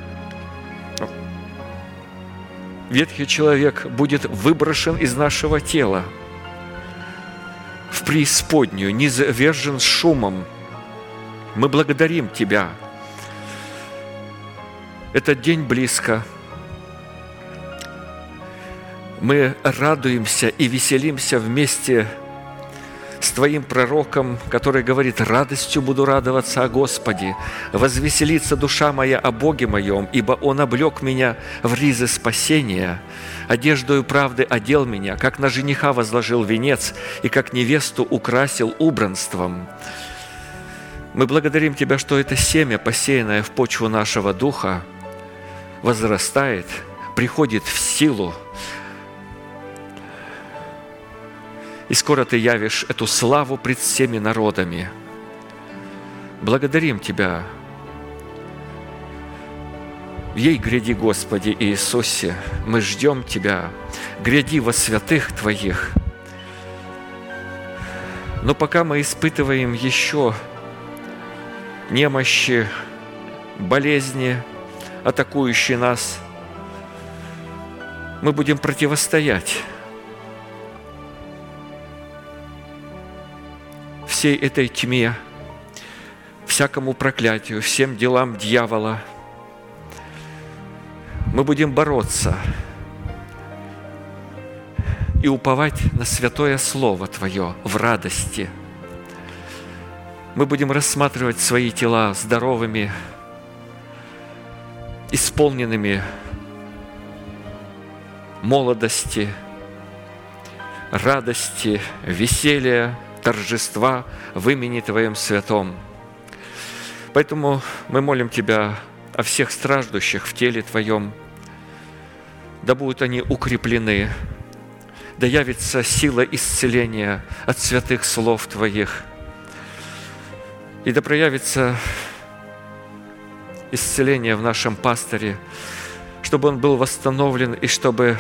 Speaker 2: ветхий человек будет выброшен из нашего тела в преисподнюю, низвержен шумом. Мы благодарим Тебя. Этот день близко. Мы радуемся и веселимся вместе с Твоим пророком, который говорит, «Радостью буду радоваться о Господе, возвеселится душа моя о Боге моем, ибо Он облег меня в ризы спасения, одеждою правды одел меня, как на жениха возложил венец и как невесту украсил убранством». Мы благодарим Тебя, что это семя, посеянное в почву нашего духа, возрастает, приходит в силу, и скоро Ты явишь эту славу пред всеми народами. Благодарим Тебя. Ей гряди, Господи Иисусе, мы ждем Тебя. Гряди во святых Твоих. Но пока мы испытываем еще немощи, болезни, атакующие нас, мы будем противостоять всей этой тьме, всякому проклятию, всем делам дьявола. Мы будем бороться и уповать на святое Слово Твое в радости. Мы будем рассматривать свои тела здоровыми, исполненными молодости, радости, веселья, торжества в имени Твоем святом. Поэтому мы молим Тебя о всех страждущих в теле Твоем, да будут они укреплены, да явится сила исцеления от святых слов Твоих, и да проявится исцеление в нашем пасторе, чтобы он был восстановлен и чтобы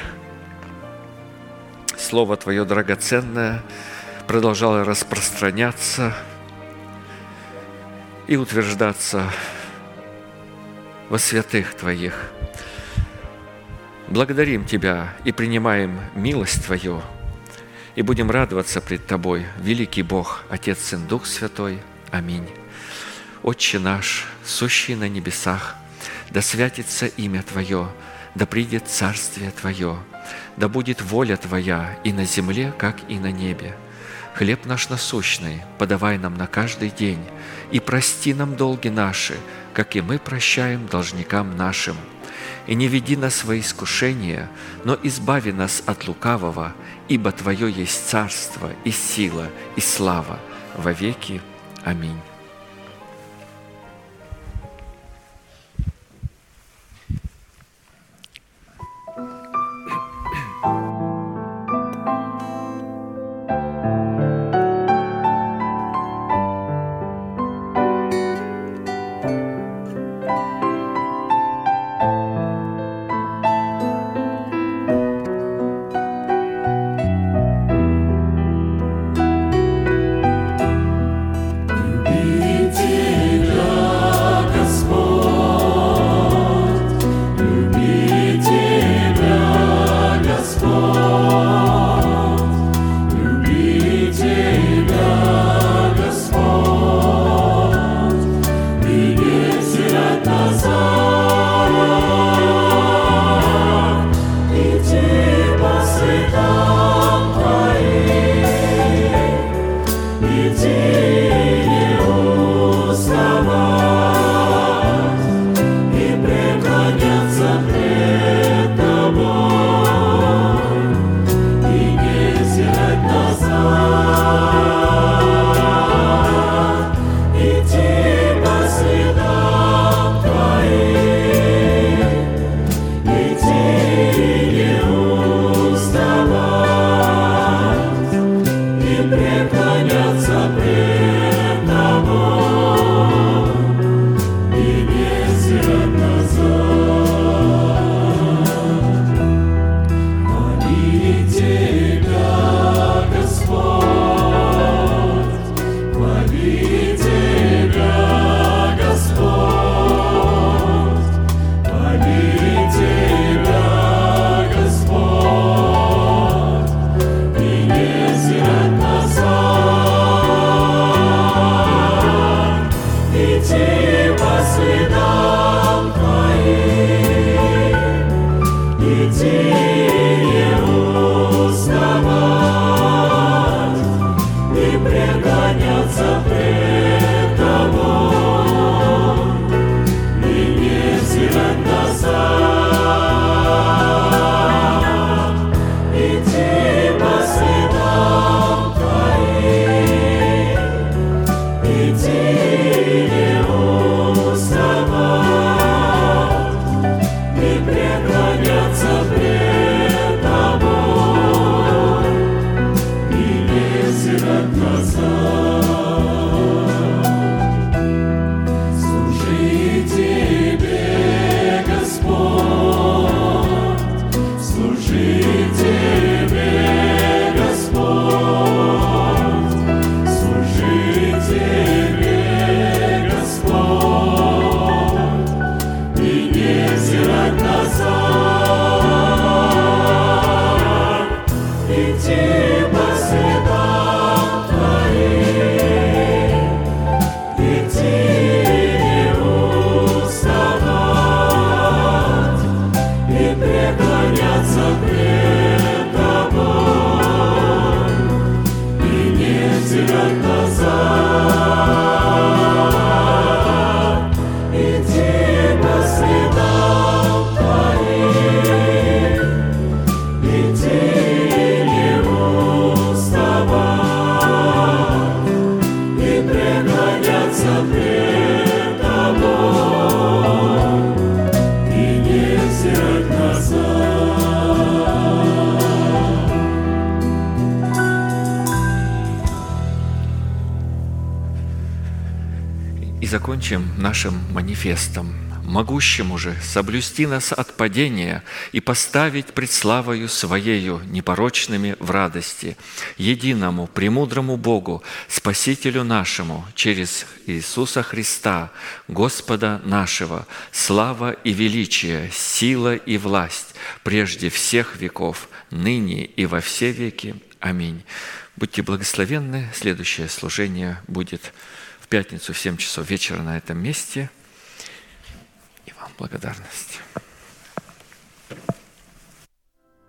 Speaker 2: Слово Твое драгоценное – продолжала распространяться и утверждаться во святых Твоих. Благодарим Тебя и принимаем милость Твою, и будем радоваться пред Тобой, великий Бог, Отец, Сын, Дух Святой. Аминь. Отче наш, сущий на небесах, да святится имя Твое, да придет Царствие Твое, да будет воля Твоя и на земле, как и на небе – Хлеб наш насущный подавай нам на каждый день, и прости нам долги наши, как и мы прощаем должникам нашим. И не веди нас во искушение, но избави нас от лукавого, ибо Твое есть царство и сила и слава во веки. Аминь. Jesus. Манифестом. «Могущему же соблюсти нас от падения и поставить пред славою Своею непорочными в радости, единому, премудрому Богу, Спасителю нашему, через Иисуса Христа, Господа нашего, слава и величие, сила и власть, прежде всех веков, ныне и во все веки. Аминь». Будьте благословенны. Следующее служение будет в пятницу в 7 часов вечера на этом месте.